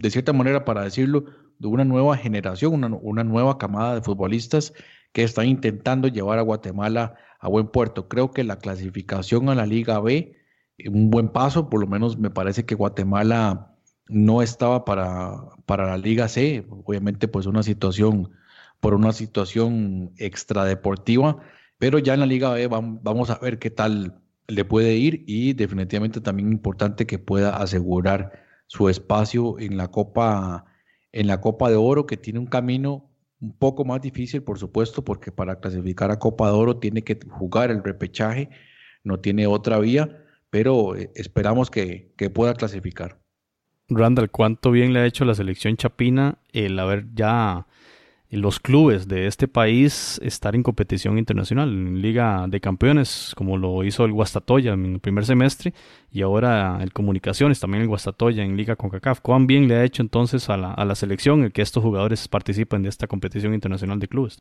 de cierta manera, para decirlo, de una nueva generación, una, nueva camada de futbolistas que están intentando llevar a Guatemala a buen puerto. Creo que la clasificación a la Liga B, un buen paso, por lo menos me parece que Guatemala no estaba para, para la Liga C, obviamente pues una situación, por una situación extradeportiva, pero ya en la Liga B vamos a ver qué tal le puede ir y definitivamente también importante que pueda asegurar su espacio en la Copa en la Copa de Oro, que tiene un camino un poco más difícil, por supuesto, porque para clasificar a Copa de Oro tiene que jugar el repechaje, no tiene otra vía, pero eh, esperamos que, que pueda clasificar. Randall, ¿cuánto bien le ha hecho la selección chapina el haber ya los clubes de este país estar en competición internacional, en Liga de Campeones, como lo hizo el Guastatoya en el primer semestre, y ahora el Comunicaciones, también el Guastatoya en Liga CONCACAF. ¿Cuán bien le ha hecho entonces a la, a la selección el que estos jugadores participen de esta competición internacional de clubes?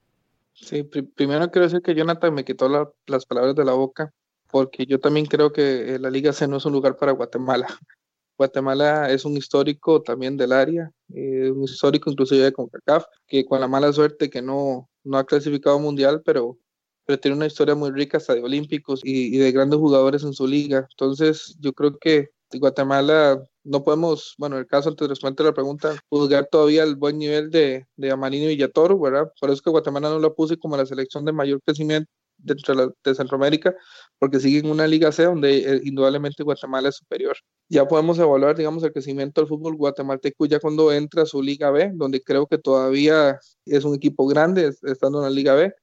Sí, primero quiero decir que Jonathan me quitó las palabras de la boca, porque yo también creo que la Liga C no es un lugar para Guatemala. Guatemala es un histórico también del área, eh, un histórico inclusive de CONCACAF, que con la mala suerte que no, no ha clasificado mundial, pero, pero tiene una historia muy rica hasta de olímpicos y, de grandes jugadores en su liga. Entonces yo creo que Guatemala no podemos, bueno, en el caso antes de responder la pregunta, juzgar todavía el buen nivel de, de Amarino Villatoro, ¿verdad? Por eso que Guatemala no lo puse como la selección de mayor crecimiento dentro de, Centroamérica, porque sigue en una Liga C donde eh, indudablemente Guatemala es superior. Ya podemos evaluar, digamos, el crecimiento del fútbol guatemalteco ya cuando entra a su Liga B, donde creo que todavía es un equipo grande estando en la Liga B.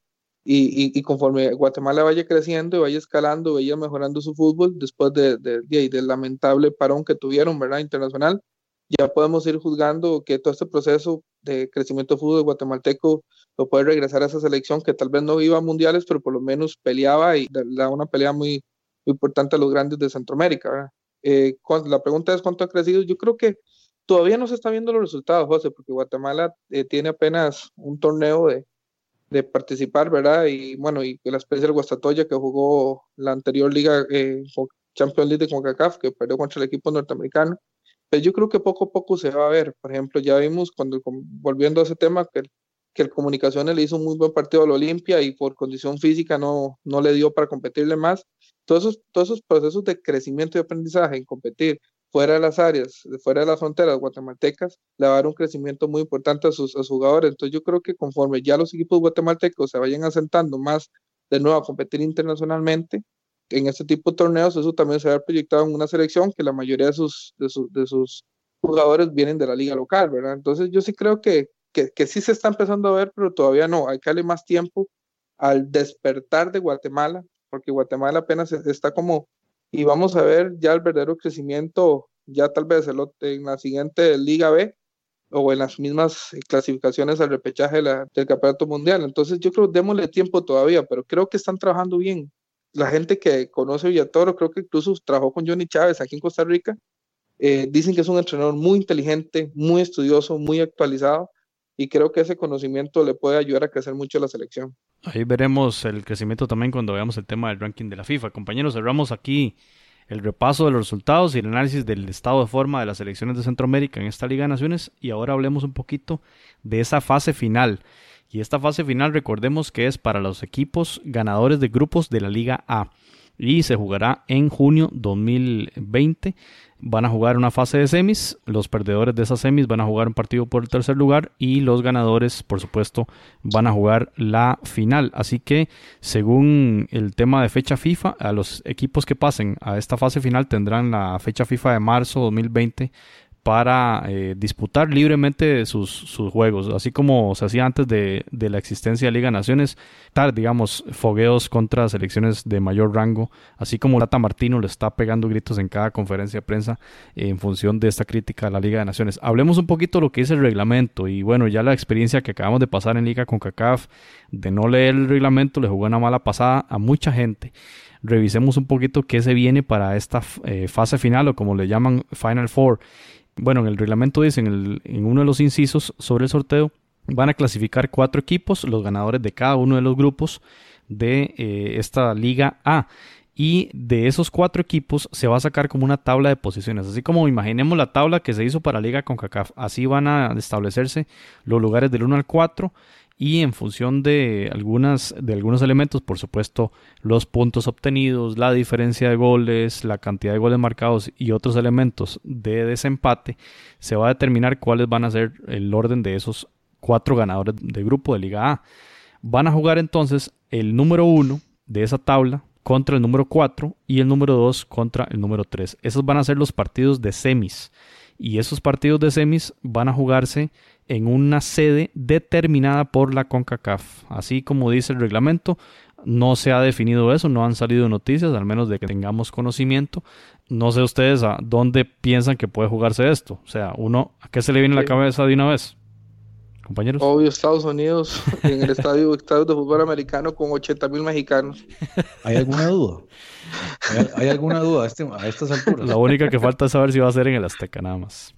Y, y, conforme Guatemala vaya creciendo y vaya escalando, vaya mejorando su fútbol, después de, de, del lamentable parón que tuvieron, ¿verdad? Internacional, ya podemos ir juzgando que todo este proceso de crecimiento del fútbol guatemalteco lo puede regresar a esa selección que tal vez no iba a mundiales, pero por lo menos peleaba y da una pelea muy, muy importante a los grandes de Centroamérica. Eh, la pregunta es cuánto ha crecido. Yo creo que Todavía no se están viendo los resultados, José, porque Guatemala eh, tiene apenas un torneo de, de, participar, ¿verdad? Y bueno, y la especie del Guastatoya que jugó la anterior liga eh, Champions League de CONCACAF, que perdió contra el equipo norteamericano. Pero yo creo que poco a poco se va a ver. Por ejemplo, ya vimos cuando, volviendo a ese tema, que, que el Comunicaciones le hizo un muy buen partido al Olimpia y por condición física no, no le dio para competirle más. Todos esos, todos esos procesos de crecimiento y aprendizaje en competir fuera de las áreas, fuera de las fronteras guatemaltecas, le va a dar un crecimiento muy importante a sus, a sus jugadores. Entonces yo creo que conforme ya los equipos guatemaltecos se vayan asentando más de nuevo a competir internacionalmente, en este tipo de torneos, eso también se va a proyectado en una selección que la mayoría de sus, de, sus jugadores vienen de la liga local, ¿verdad? Entonces yo sí creo que, que, sí se está empezando a ver, pero todavía no, hay que darle más tiempo al despertar de Guatemala, porque Guatemala apenas está como, y vamos a ver ya el verdadero crecimiento, ya tal vez en la siguiente Liga B, o en las mismas clasificaciones al repechaje del campeonato mundial. Entonces yo creo, démosle tiempo todavía, pero creo que están trabajando bien la gente que conoce Villatoro, creo que incluso trabajó con Johnny Chávez aquí en Costa Rica, eh, dicen que es un entrenador muy inteligente, muy estudioso, muy actualizado y creo que ese conocimiento le puede ayudar a crecer mucho la selección. Ahí veremos el crecimiento también cuando veamos el tema del ranking de la FIFA. Compañeros, cerramos aquí el repaso de los resultados y el análisis del estado de forma de las selecciones de Centroamérica en esta Liga de Naciones y ahora hablemos un poquito de esa fase final y esta fase final recordemos que es para los equipos ganadores de grupos de la Liga A. Y se jugará en junio 2020. Van a jugar una fase de semis. Los perdedores de esas semis van a jugar un partido por el tercer lugar. Y los ganadores, por supuesto, van a jugar la final. Así que, según el tema de fecha FIFA, a los equipos que pasen a esta fase final tendrán la fecha FIFA de marzo 2020 para eh, disputar libremente sus, sus, juegos, así como se hacía antes de, de, la existencia de Liga Naciones, tal, digamos, fogueos contra selecciones de mayor rango, así como Tata Martino le está pegando gritos en cada conferencia de prensa en función de esta crítica a la Liga de Naciones. Hablemos un poquito de lo que es el reglamento. Y bueno, ya la experiencia que acabamos de pasar en Liga con CACAF, de no leer el reglamento, le jugó una mala pasada a mucha gente. Revisemos un poquito qué se viene para esta eh, fase final o como le llaman Final Four bueno, en el reglamento dice en, uno de los incisos sobre el sorteo, van a clasificar cuatro equipos, los ganadores de cada uno de los grupos de eh, esta Liga A. Y de esos cuatro equipos se va a sacar como una tabla de posiciones. Así como imaginemos la tabla que se hizo para Liga con CACAF. Así van a establecerse los lugares del 1 al 4 y en función de algunas de algunos elementos, por supuesto, los puntos obtenidos, la diferencia de goles, la cantidad de goles marcados y otros elementos de desempate, se va a determinar cuáles van a ser el orden de esos cuatro ganadores de grupo de Liga A. Van a jugar entonces el número uno de esa tabla contra el número 4 y el número 2 contra el número 3. Esos van a ser los partidos de semis. Y esos partidos de semis van a jugarse en una sede determinada por la CONCACAF. Así como dice el reglamento, no se ha definido eso, no han salido noticias, al menos de que tengamos conocimiento. No sé ustedes a dónde piensan que puede jugarse esto. O sea, uno, ¿a qué se le viene la cabeza de una vez? Compañeros. Obvio, Estados Unidos, en el estadio, estadio de fútbol americano con 80 mil mexicanos. ¿Hay alguna duda? ¿Hay, alguna duda a, este, a estas alturas? La única que falta es saber si va a ser en el Azteca, nada más.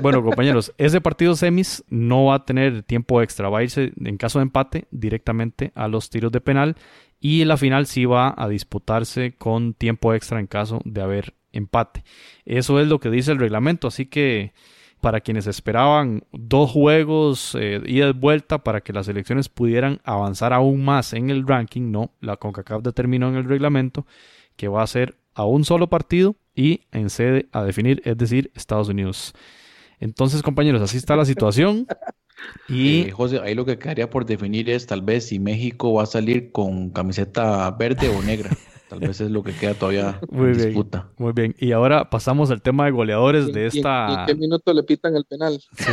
Bueno, compañeros, ese partido semis no va a tener tiempo extra, va a irse en caso de empate directamente a los tiros de penal y la final sí va a disputarse con tiempo extra en caso de haber empate. Eso es lo que dice el reglamento, así que para quienes esperaban dos juegos eh, ida y vuelta para que las elecciones pudieran avanzar aún más en el ranking, no, la CONCACAF determinó en el reglamento que va a ser a un solo partido y en sede a definir, es decir, Estados Unidos. Entonces, compañeros, así está la situación. Y eh, José, ahí lo que quedaría por definir es tal vez si México va a salir con camiseta verde o negra. Tal vez es lo que queda todavía muy en bien, disputa. Muy bien. Y ahora pasamos al tema de goleadores de esta. ¿Y en qué minuto le pitan el penal? Sí,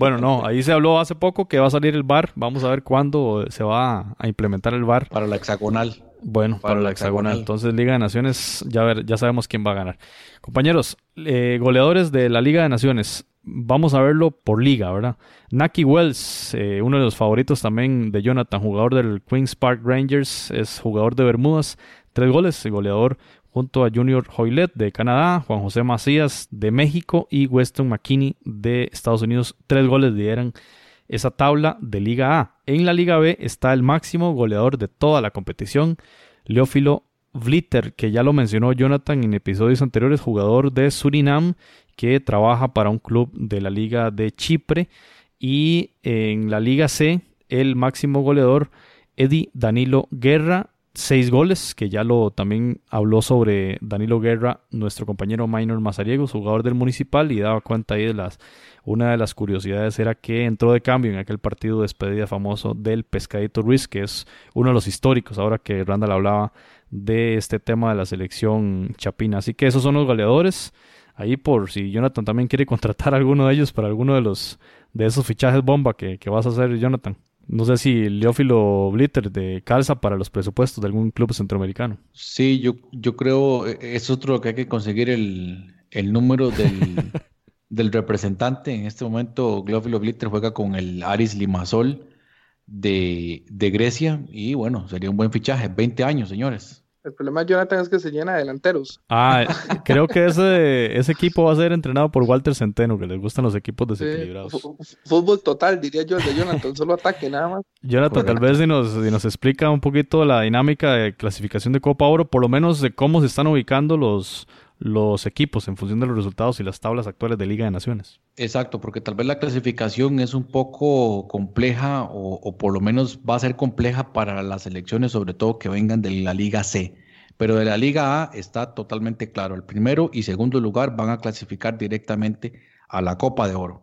bueno, no, ahí se habló hace poco que va a salir el VAR. Vamos a ver cuándo se va a implementar el VAR. Para la hexagonal. Bueno, para, la hexagonal. Entonces, Liga de Naciones, ya, ver, ya sabemos quién va a ganar. Compañeros, eh, goleadores de la Liga de Naciones. Vamos a verlo por liga, ¿verdad? Naki Wells, eh, uno de los favoritos también de Jonathan, jugador del Queen's Park Rangers, es jugador de Bermudas, tres goles, goleador junto a Junior Hoylet de Canadá, Juan José Macías de México y Weston McKinney de Estados Unidos. Tres goles lideran esa tabla de Liga A. En la Liga B está el máximo goleador de toda la competición, Leófilo Vlitter, que ya lo mencionó Jonathan en episodios anteriores, jugador de Surinam que trabaja para un club de la Liga de Chipre. Y en la Liga C, el máximo goleador, Eddie Danilo Guerra, seis goles, que ya lo también habló sobre Danilo Guerra, nuestro compañero Minor Mazariegos, jugador del Municipal, y daba cuenta ahí de las. Una de las curiosidades era que entró de cambio en aquel partido de despedida famoso del Pescadito Ruiz, que es uno de los históricos, ahora que Randall hablaba de este tema de la selección chapina. Así que esos son los goleadores. Ahí por si Jonathan también quiere contratar a alguno de ellos para alguno de los de esos fichajes bomba que, que vas a hacer, Jonathan. No sé si Leófilo Blitter de calza para los presupuestos de algún club centroamericano. Sí, yo, yo creo e, es otro que hay que conseguir el, el número del, del representante. En este momento, Leófilo Blitter juega con el Aris Limasol de, de Grecia y bueno, sería un buen fichaje. 20 años, señores. El problema de Jonathan es que se llena de delanteros. Ah, creo que ese, ese equipo va a ser entrenado por Walter Centeno, que les gustan los equipos desequilibrados. fútbol total, diría yo, de Jonathan, solo ataque nada más. Jonathan, tal vez si nos, si nos explica un poquito la dinámica de clasificación de Copa Oro, por lo menos de cómo se están ubicando los, los equipos en función de los resultados y las tablas actuales de Liga de Naciones. Exacto, porque tal vez la clasificación es un poco compleja o, por lo menos va a ser compleja para las elecciones, sobre todo que vengan de la Liga C. Pero de la Liga A está totalmente claro. El primero y segundo lugar van a clasificar directamente a la Copa de Oro.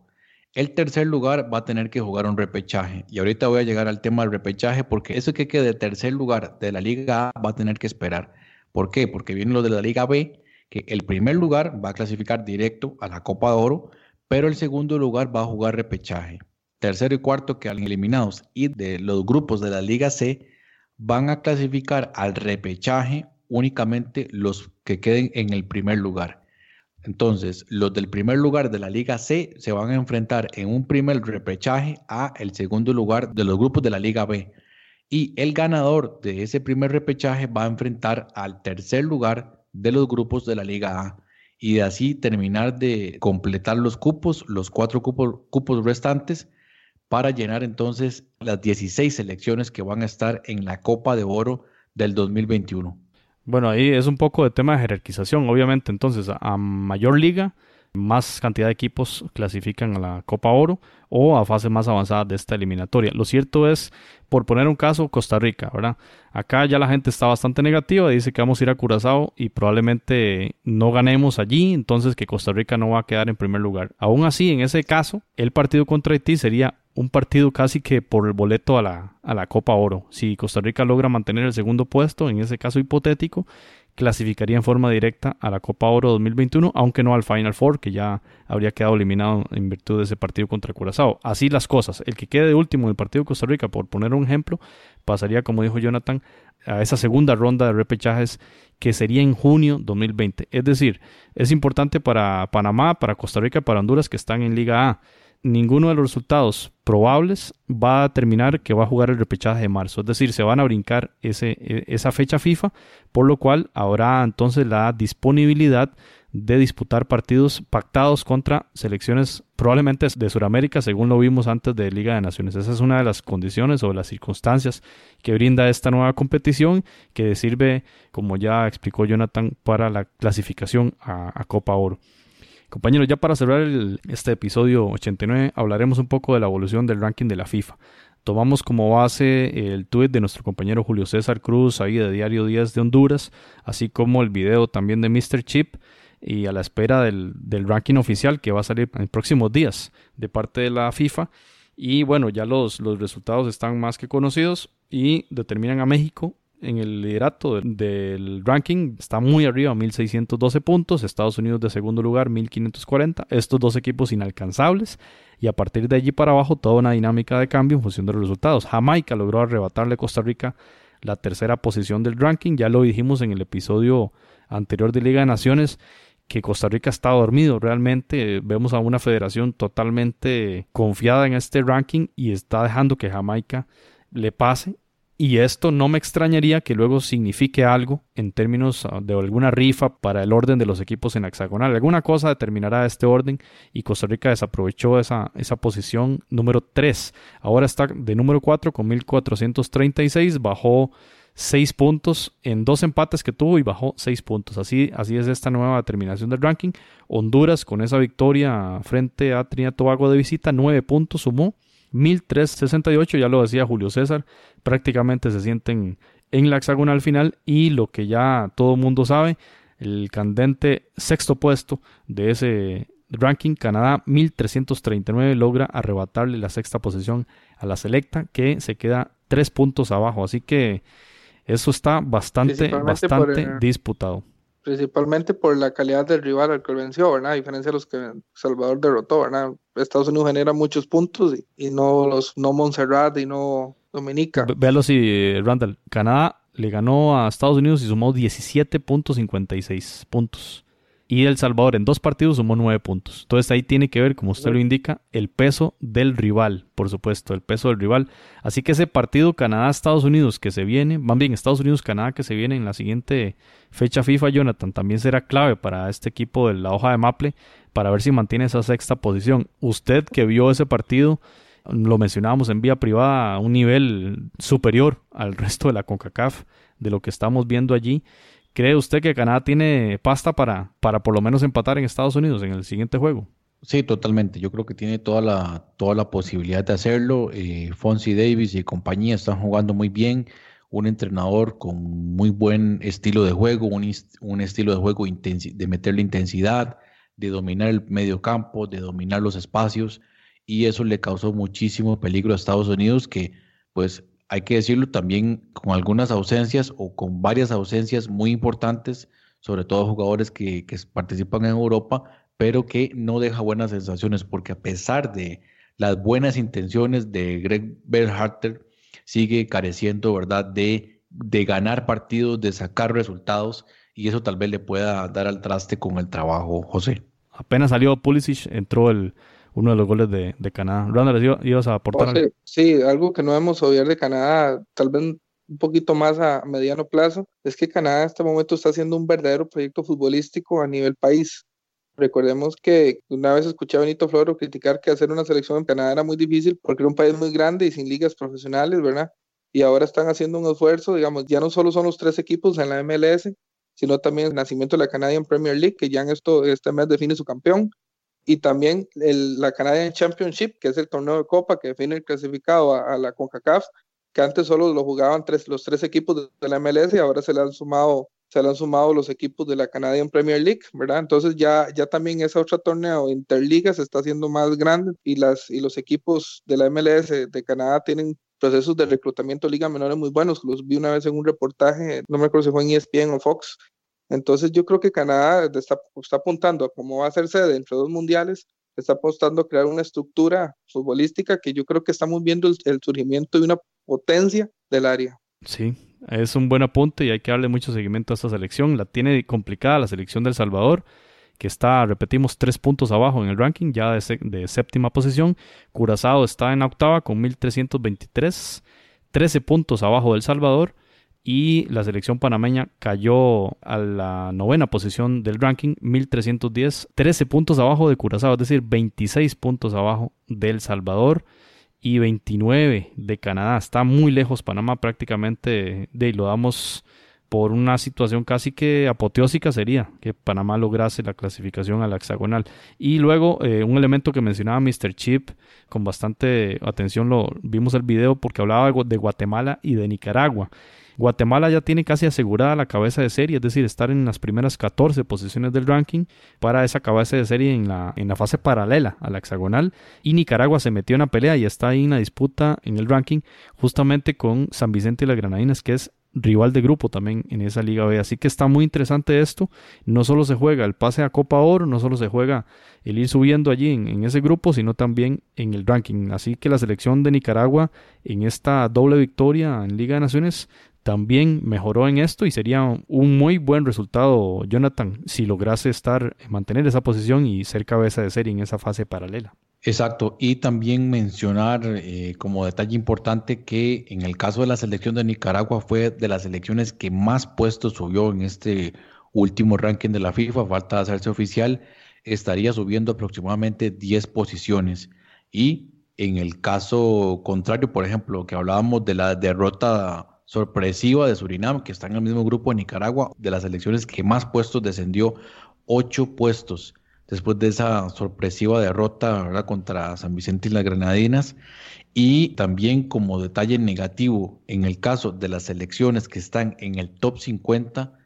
El tercer lugar va a tener que jugar un repechaje. Y ahorita voy a llegar al tema del repechaje porque eso que quede tercer lugar de la Liga A va a tener que esperar. ¿Por qué? Porque viene lo de la Liga B el primer lugar va a clasificar directo a la Copa de Oro, pero el segundo lugar va a jugar repechaje. Tercero y cuarto quedan eliminados y de los grupos de la Liga C van a clasificar al repechaje únicamente los que queden en el primer lugar. Entonces, los del primer lugar de la Liga C se van a enfrentar en un primer repechaje a el segundo lugar de los grupos de la Liga B. Y el ganador de ese primer repechaje va a enfrentar al tercer lugar de los grupos de la Liga A y de así terminar de completar los cupos, los cuatro cupos, cupos restantes, para llenar entonces las 16 selecciones que van a estar en la Copa de Oro del 2021. Bueno, ahí es un poco de tema de jerarquización, obviamente. Entonces, a mayor liga, más cantidad de equipos clasifican a la Copa Oro o a fase más avanzada de esta eliminatoria. Lo cierto es, por poner un caso, Costa Rica, ¿verdad? Acá ya la gente está bastante negativa, dice que vamos a ir a Curazao y probablemente no ganemos allí, entonces que Costa Rica no va a quedar en primer lugar. Aún así, en ese caso, el partido contra Haití sería un partido casi que por el boleto a la, a la Copa Oro. Si Costa Rica logra mantener el segundo puesto, en ese caso hipotético, clasificaría en forma directa a la Copa Oro 2021, aunque no al Final Four, que ya habría quedado eliminado en virtud de ese partido contra Curazao. Así las cosas. El que quede de último en el partido de Costa Rica, por poner un ejemplo, pasaría, como dijo Jonathan, a esa segunda ronda de repechajes que sería en junio 2020. Es decir, es importante para Panamá, para Costa Rica, para Honduras que están en Liga A ninguno de los resultados probables va a terminar que va a jugar el repechaje de marzo. Es decir, se van a brincar ese, e, esa fecha FIFA, por lo cual habrá entonces la disponibilidad de disputar partidos pactados contra selecciones probablemente de Sudamérica, según lo vimos antes de Liga de Naciones. Esa es una de las condiciones o las circunstancias que brinda esta nueva competición que sirve, como ya explicó Jonathan, para la clasificación a Copa Oro. Compañeros, ya para cerrar este episodio 89 hablaremos un poco de la evolución del ranking de la FIFA. Tomamos como base el tweet de nuestro compañero Julio César Cruz, ahí de Diario 10 de Honduras, así como el video también de Mr. Chip y a la espera del, del ranking oficial que va a salir en próximos días de parte de la FIFA. Y bueno, ya los, los resultados están más que conocidos y determinan a México en el liderato del ranking está muy arriba, 1612 puntos. Estados Unidos de segundo lugar, 1540. Estos dos equipos inalcanzables. Y a partir de allí para abajo, toda una dinámica de cambio en función de los resultados. Jamaica logró arrebatarle a Costa Rica la tercera posición del ranking. Ya lo dijimos en el episodio anterior de Liga de Naciones que Costa Rica está dormido. Realmente vemos a una federación totalmente confiada en este ranking y está dejando que Jamaica le pase y esto no me extrañaría que luego signifique algo en términos ah, de alguna rifa para el orden de los equipos en la hexagonal. Alguna cosa determinará este orden y Costa Rica desaprovechó esa, esa posición número 3. Ahora está de número 4 con 1436, bajó 6 puntos en dos empates que tuvo y bajó 6 puntos. Así, así es esta nueva determinación del ranking. Honduras con esa victoria frente a Trinidad Tobago de visita, 9 puntos sumó 1368, ya lo decía Julio César, prácticamente se sienten en la hexagonal final y lo que ya todo el mundo sabe, el candente sexto puesto de ese ranking, Canadá 1339 logra arrebatarle la sexta posición a la selecta que se queda tres puntos abajo, así que eso está bastante, bastante disputado principalmente por la calidad del rival al que venció, ¿verdad? A diferencia de los que Salvador derrotó, ¿verdad? Estados Unidos genera muchos puntos y, no los no Montserrat y no Dominica. Véalo si, Randall. Canadá le ganó a Estados Unidos y sumó 17.56 puntos y El Salvador en dos partidos sumó nueve puntos. Entonces ahí tiene que ver, como usted lo indica, el peso del rival, por supuesto, el peso del rival. Así que ese partido Canadá-Estados Unidos que se viene, más bien Estados Unidos-Canadá que se viene en la siguiente fecha FIFA, Jonathan, también será clave para este equipo de la hoja de Maple para ver si mantiene esa sexta posición. Usted que vio ese partido, lo mencionábamos en vía privada, a un nivel superior al resto de la CONCACAF, de lo que estamos viendo allí. ¿Cree usted que Canadá tiene pasta para, para por lo menos empatar en Estados Unidos en el siguiente juego? Sí, totalmente. Yo creo que tiene toda la, toda la posibilidad de hacerlo. Eh, Fonzie Davis y compañía están jugando muy bien. Un entrenador con muy buen estilo de juego, un, un estilo de juego de meterle intensidad, de dominar el medio campo, de dominar los espacios. Y eso le causó muchísimo peligro a Estados Unidos, que pues hay que decirlo también con algunas ausencias o con varias ausencias muy importantes, sobre todo jugadores que, participan en Europa, pero que no deja buenas sensaciones, porque a pesar de las buenas intenciones de Greg Berharter, sigue careciendo, ¿verdad?, de, de ganar partidos, de sacar resultados, y eso tal vez le pueda dar al traste con el trabajo, José. Apenas salió Pulisic, entró el, uno de los goles de, de Canadá. Randall, ¿ibas a aportar algo? Sí, algo que no debemos obviar de Canadá, tal vez un poquito más a mediano plazo, es que Canadá en este momento está haciendo un verdadero proyecto futbolístico a nivel país. Recordemos que una vez escuché a Benito Floro criticar que hacer una selección en Canadá era muy difícil porque era un país muy grande y sin ligas profesionales, ¿verdad? Y ahora están haciendo un esfuerzo, digamos, ya no solo son los tres equipos en la MLS, sino también el nacimiento de la Canadian Premier League, que ya en esto, este mes define su campeón, y también el, la Canadian Championship, que es el torneo de Copa que define el clasificado a, la CONCACAF, que antes solo lo jugaban tres, los tres equipos de, la MLS y ahora se le han sumado se le han sumado los equipos de la Canadian Premier League, ¿verdad? Entonces ya, ya también ese otro torneo interliga se está haciendo más grande y, las, y los equipos de la MLS de Canadá tienen procesos de reclutamiento liga menores muy buenos. Los vi una vez en un reportaje, no me acuerdo si fue en ESPN o Fox, entonces yo creo que Canadá está, apuntando a cómo va a ser sede entre dos mundiales, está apostando a crear una estructura futbolística que yo creo que estamos viendo el, surgimiento de una potencia del área. Sí, es un buen apunte y hay que darle mucho seguimiento a esta selección. La tiene complicada la selección del Salvador, que está, repetimos, tres puntos abajo en el ranking, ya de, séptima posición. Curazao está en octava con 1323, 13 puntos abajo del Salvador y la selección panameña cayó a la novena posición del ranking, 1310, 13 puntos abajo de Curazao, es decir, 26 puntos abajo del Salvador y 29 de Canadá. Está muy lejos Panamá prácticamente de, lo damos por una situación casi que apoteósica sería que Panamá lograse la clasificación a la hexagonal. Y luego eh, un elemento que mencionaba Mr. Chip con bastante atención lo vimos el video porque hablaba de Guatemala y de Nicaragua. Guatemala ya tiene casi asegurada la cabeza de serie, es decir, estar en las primeras 14 posiciones del ranking para esa cabeza de serie en la, en la fase paralela a la hexagonal. Y Nicaragua se metió en la pelea y está ahí en la disputa en el ranking justamente con San Vicente y las Granadinas, que es rival de grupo también en esa Liga B. Así que está muy interesante esto. No solo se juega el pase a Copa Oro, no solo se juega el ir subiendo allí en, ese grupo, sino también en el ranking. Así que la selección de Nicaragua en esta doble victoria en Liga de Naciones también mejoró en esto y sería un muy buen resultado, Jonathan, si lograse estar, mantener esa posición y ser cabeza de serie en esa fase paralela. Exacto, y también mencionar eh, como detalle importante que en el caso de la selección de Nicaragua fue de las selecciones que más puestos subió en este último ranking de la FIFA, falta hacerse oficial, estaría subiendo aproximadamente 10 posiciones. Y en el caso contrario, por ejemplo, que hablábamos de la derrota sorpresiva de Surinam, que está en el mismo grupo de Nicaragua, de las selecciones que más puestos descendió, 8 puestos después de esa sorpresiva derrota contra San Vicente y las Granadinas. Y también como detalle negativo, en el caso de las selecciones que están en el top 50,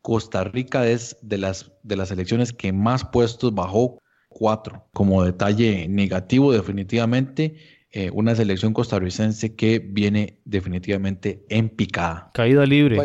Costa Rica es de las, de las selecciones que más puestos bajó, cuatro. Como detalle negativo, definitivamente, eh, una selección costarricense que viene definitivamente en picada. Caída libre.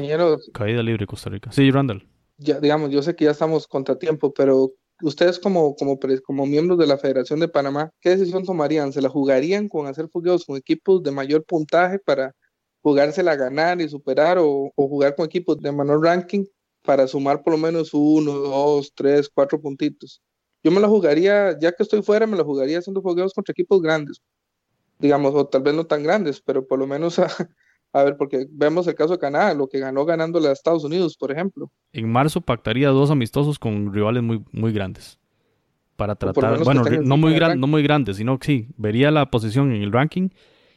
Caída libre Costa Rica. Sí, Randall. Ya, digamos, yo sé que ya estamos contratiempo, pero ustedes como, como, miembros de la Federación de Panamá, ¿qué decisión tomarían? ¿Se la jugarían con hacer fogueos con equipos de mayor puntaje para jugársela ganar y superar o, jugar con equipos de menor ranking para sumar por lo menos uno, dos, tres, cuatro puntitos? Yo me la jugaría, ya que estoy fuera, me la jugaría haciendo fogueos contra equipos grandes, digamos, o tal vez no tan grandes, pero por lo menos a, a ver, porque vemos el caso de Canadá, lo que ganó ganándole a Estados Unidos, por ejemplo. En marzo pactaría dos amistosos con rivales muy, muy grandes. Para tratar, bueno, no muy, gran, no muy grandes, sino que sí, vería la posición en el ranking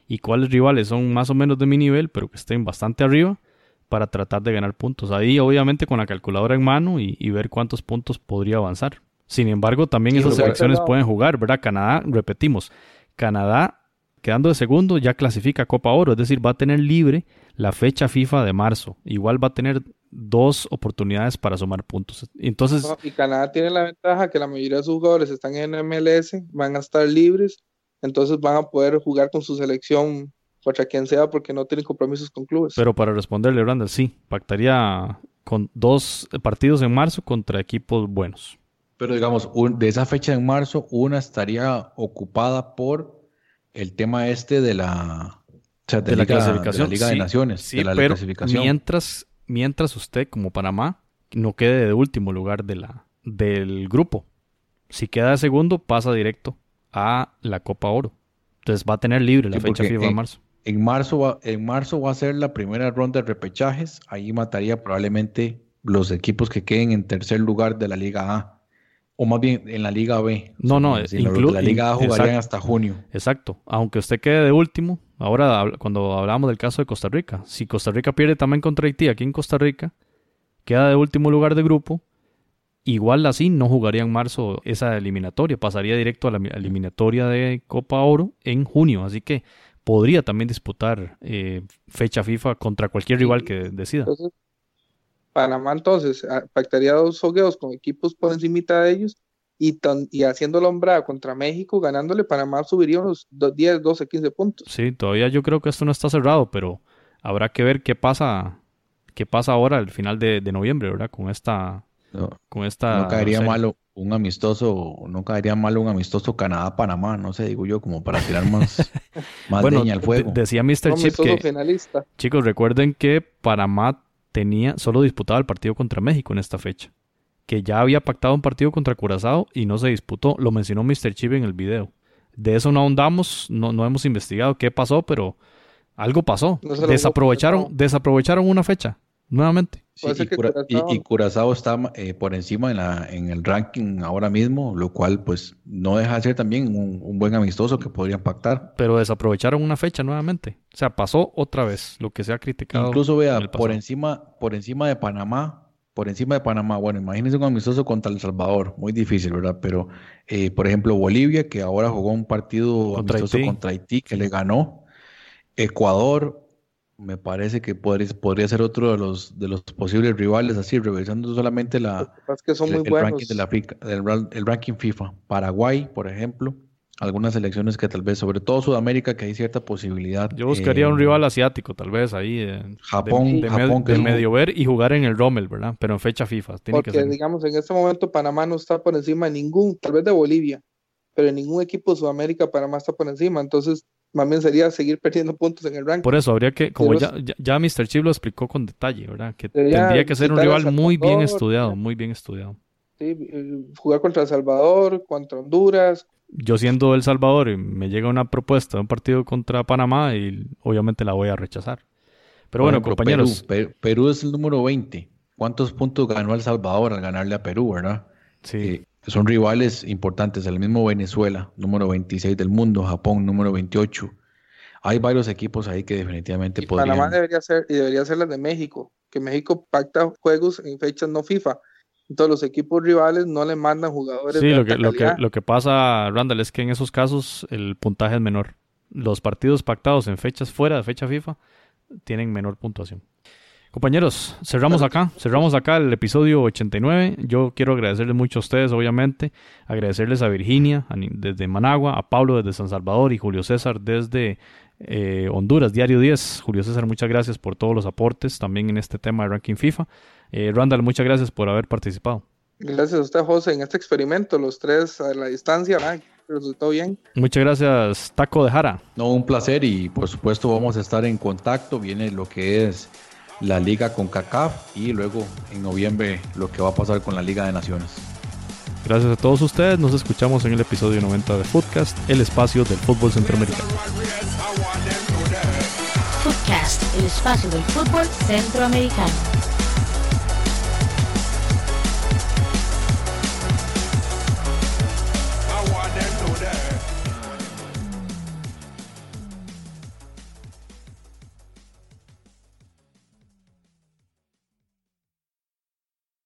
y cuáles rivales son más o menos de mi nivel, pero que estén bastante arriba para tratar de ganar puntos. Ahí, obviamente, con la calculadora en mano y, ver cuántos puntos podría avanzar. Sin embargo, también esas selecciones pueden jugar, ¿verdad? Canadá, repetimos, Canadá quedando de segundo, ya clasifica Copa Oro, es decir, va a tener libre la fecha FIFA de marzo. Igual va a tener dos oportunidades para sumar puntos. Entonces, y Canadá tiene la ventaja que la mayoría de sus jugadores están en MLS, van a estar libres, entonces van a poder jugar con su selección contra quien sea porque no tienen compromisos con clubes. Pero para responderle, Randall, sí, pactaría con dos partidos en marzo contra equipos buenos. Pero digamos, de esa fecha en marzo, una estaría ocupada por el tema este de la, de, la clasificación. De Liga de Naciones. Sí, pero Mientras, mientras usted, como Panamá, no quede de último lugar de la, del grupo. Si queda de segundo, pasa directo a la Copa Oro. Entonces va a tener libre la fecha FIFA en, marzo. En marzo, va, en marzo va a ser la primera ronda de repechajes. Ahí mataría probablemente los equipos que queden en tercer lugar de la Liga A. O más bien en la Liga B. No, no, incluso la Liga A jugarían hasta junio. Exacto. Aunque usted quede de último, ahora cuando hablamos del caso de Costa Rica, si Costa Rica pierde también contra Haití aquí en Costa Rica, queda de último lugar de grupo, igual así no jugaría en marzo esa eliminatoria, pasaría directo a la eliminatoria de Copa Oro en junio. Así que podría también disputar eh, fecha FIFA contra cualquier rival que decida. Panamá entonces pactaría dos fogueos con equipos por encima de ellos y, y haciendo la contra México, ganándole, Panamá subiría unos 10, 12, 15 puntos. Sí, todavía yo creo que esto no está cerrado, pero habrá que ver qué pasa, qué pasa ahora al final de, noviembre, ¿verdad? Con esta... No, con esta, no caería malo un amistoso, no caería mal un amistoso Canadá-Panamá, no sé, digo yo, como para tirar más, más leña al fuego. decía Mr. Chip que, chicos, recuerden que Panamá tenía, solo disputaba el partido contra México en esta fecha. Que ya había pactado un partido contra Curazao y no se disputó. Lo mencionó Mr. Chip en el video. De eso no ahondamos, no, no hemos investigado qué pasó, pero algo pasó. desaprovecharon, desaprovecharon una fecha nuevamente. y, Curazao... está eh, por encima en, la, en el ranking ahora mismo, lo cual pues no deja de ser también un, buen amistoso que podrían pactar. Pero desaprovecharon una fecha nuevamente. O sea, pasó otra vez lo que se ha criticado. Incluso vea, por encima, por encima de Panamá, por encima de Panamá, bueno, imagínense un amistoso contra El Salvador, muy difícil, ¿verdad? Pero, eh, por ejemplo, Bolivia, que ahora jugó un partido amistoso contra Haití, que le ganó. Ecuador, me parece que podría, podría ser otro de los, de los posibles rivales, así, revisando solamente la, el, ranking de la el, ranking FIFA. Paraguay, por ejemplo, algunas selecciones que tal vez, sobre todo Sudamérica, que hay cierta posibilidad. Yo buscaría un eh, rival asiático, tal vez, ahí. Japón, de, medio ver y jugar en el Rommel, ¿verdad? Pero en fecha FIFA. Tiene Porque, digamos, en este momento Panamá no está por encima de ningún, tal vez de Bolivia, pero en ningún equipo de Sudamérica Panamá está por encima. Entonces, más bien sería seguir perdiendo puntos en el ranking. Por eso habría que, como ya, ya, Mr. Chip lo explicó con detalle, ¿verdad? Que tendría que ser un rival muy bien estudiado, muy bien estudiado. eh, jugar contra El Salvador, contra Honduras. Yo siendo El Salvador y me llega una propuesta de un partido contra Panamá y obviamente la voy a rechazar. Pero bueno, compañeros. Perú, es el número 20. ¿Cuántos puntos ganó El Salvador al ganarle a Perú, verdad? Sí. Eh, son rivales importantes. El mismo Venezuela, número 26 del mundo. Japón, número 28. Hay varios equipos ahí que definitivamente podrían. Panamá debería ser, y debería ser la de México. Que México pacta juegos en fechas no FIFA. Entonces los equipos rivales no le mandan jugadores. Sí, lo que, lo, que, lo que pasa, Randall, es que en esos casos el puntaje es menor. Los partidos pactados en fechas fuera de fecha FIFA tienen menor puntuación. Compañeros, cerramos acá, cerramos acá el episodio 89. Yo quiero agradecerles mucho a ustedes, obviamente, agradecerles a Virginia desde Managua, a Pablo desde San Salvador y Julio César desde eh, Honduras, Diario 10. Julio César, muchas gracias por todos los aportes también en este tema de ranking FIFA. Eh, Randall, muchas gracias por haber participado. Gracias a usted, José, en este experimento, los tres a la distancia, resultó bien. Muchas gracias, Taco de Jara. No, un placer y por supuesto vamos a estar en contacto. Viene lo que es la liga con CACAF y luego en noviembre lo que va a pasar con la Liga de Naciones. Gracias a todos ustedes, nos escuchamos en el episodio 90 de Footcast, el espacio del fútbol centroamericano. Footcast, el espacio del fútbol centroamericano.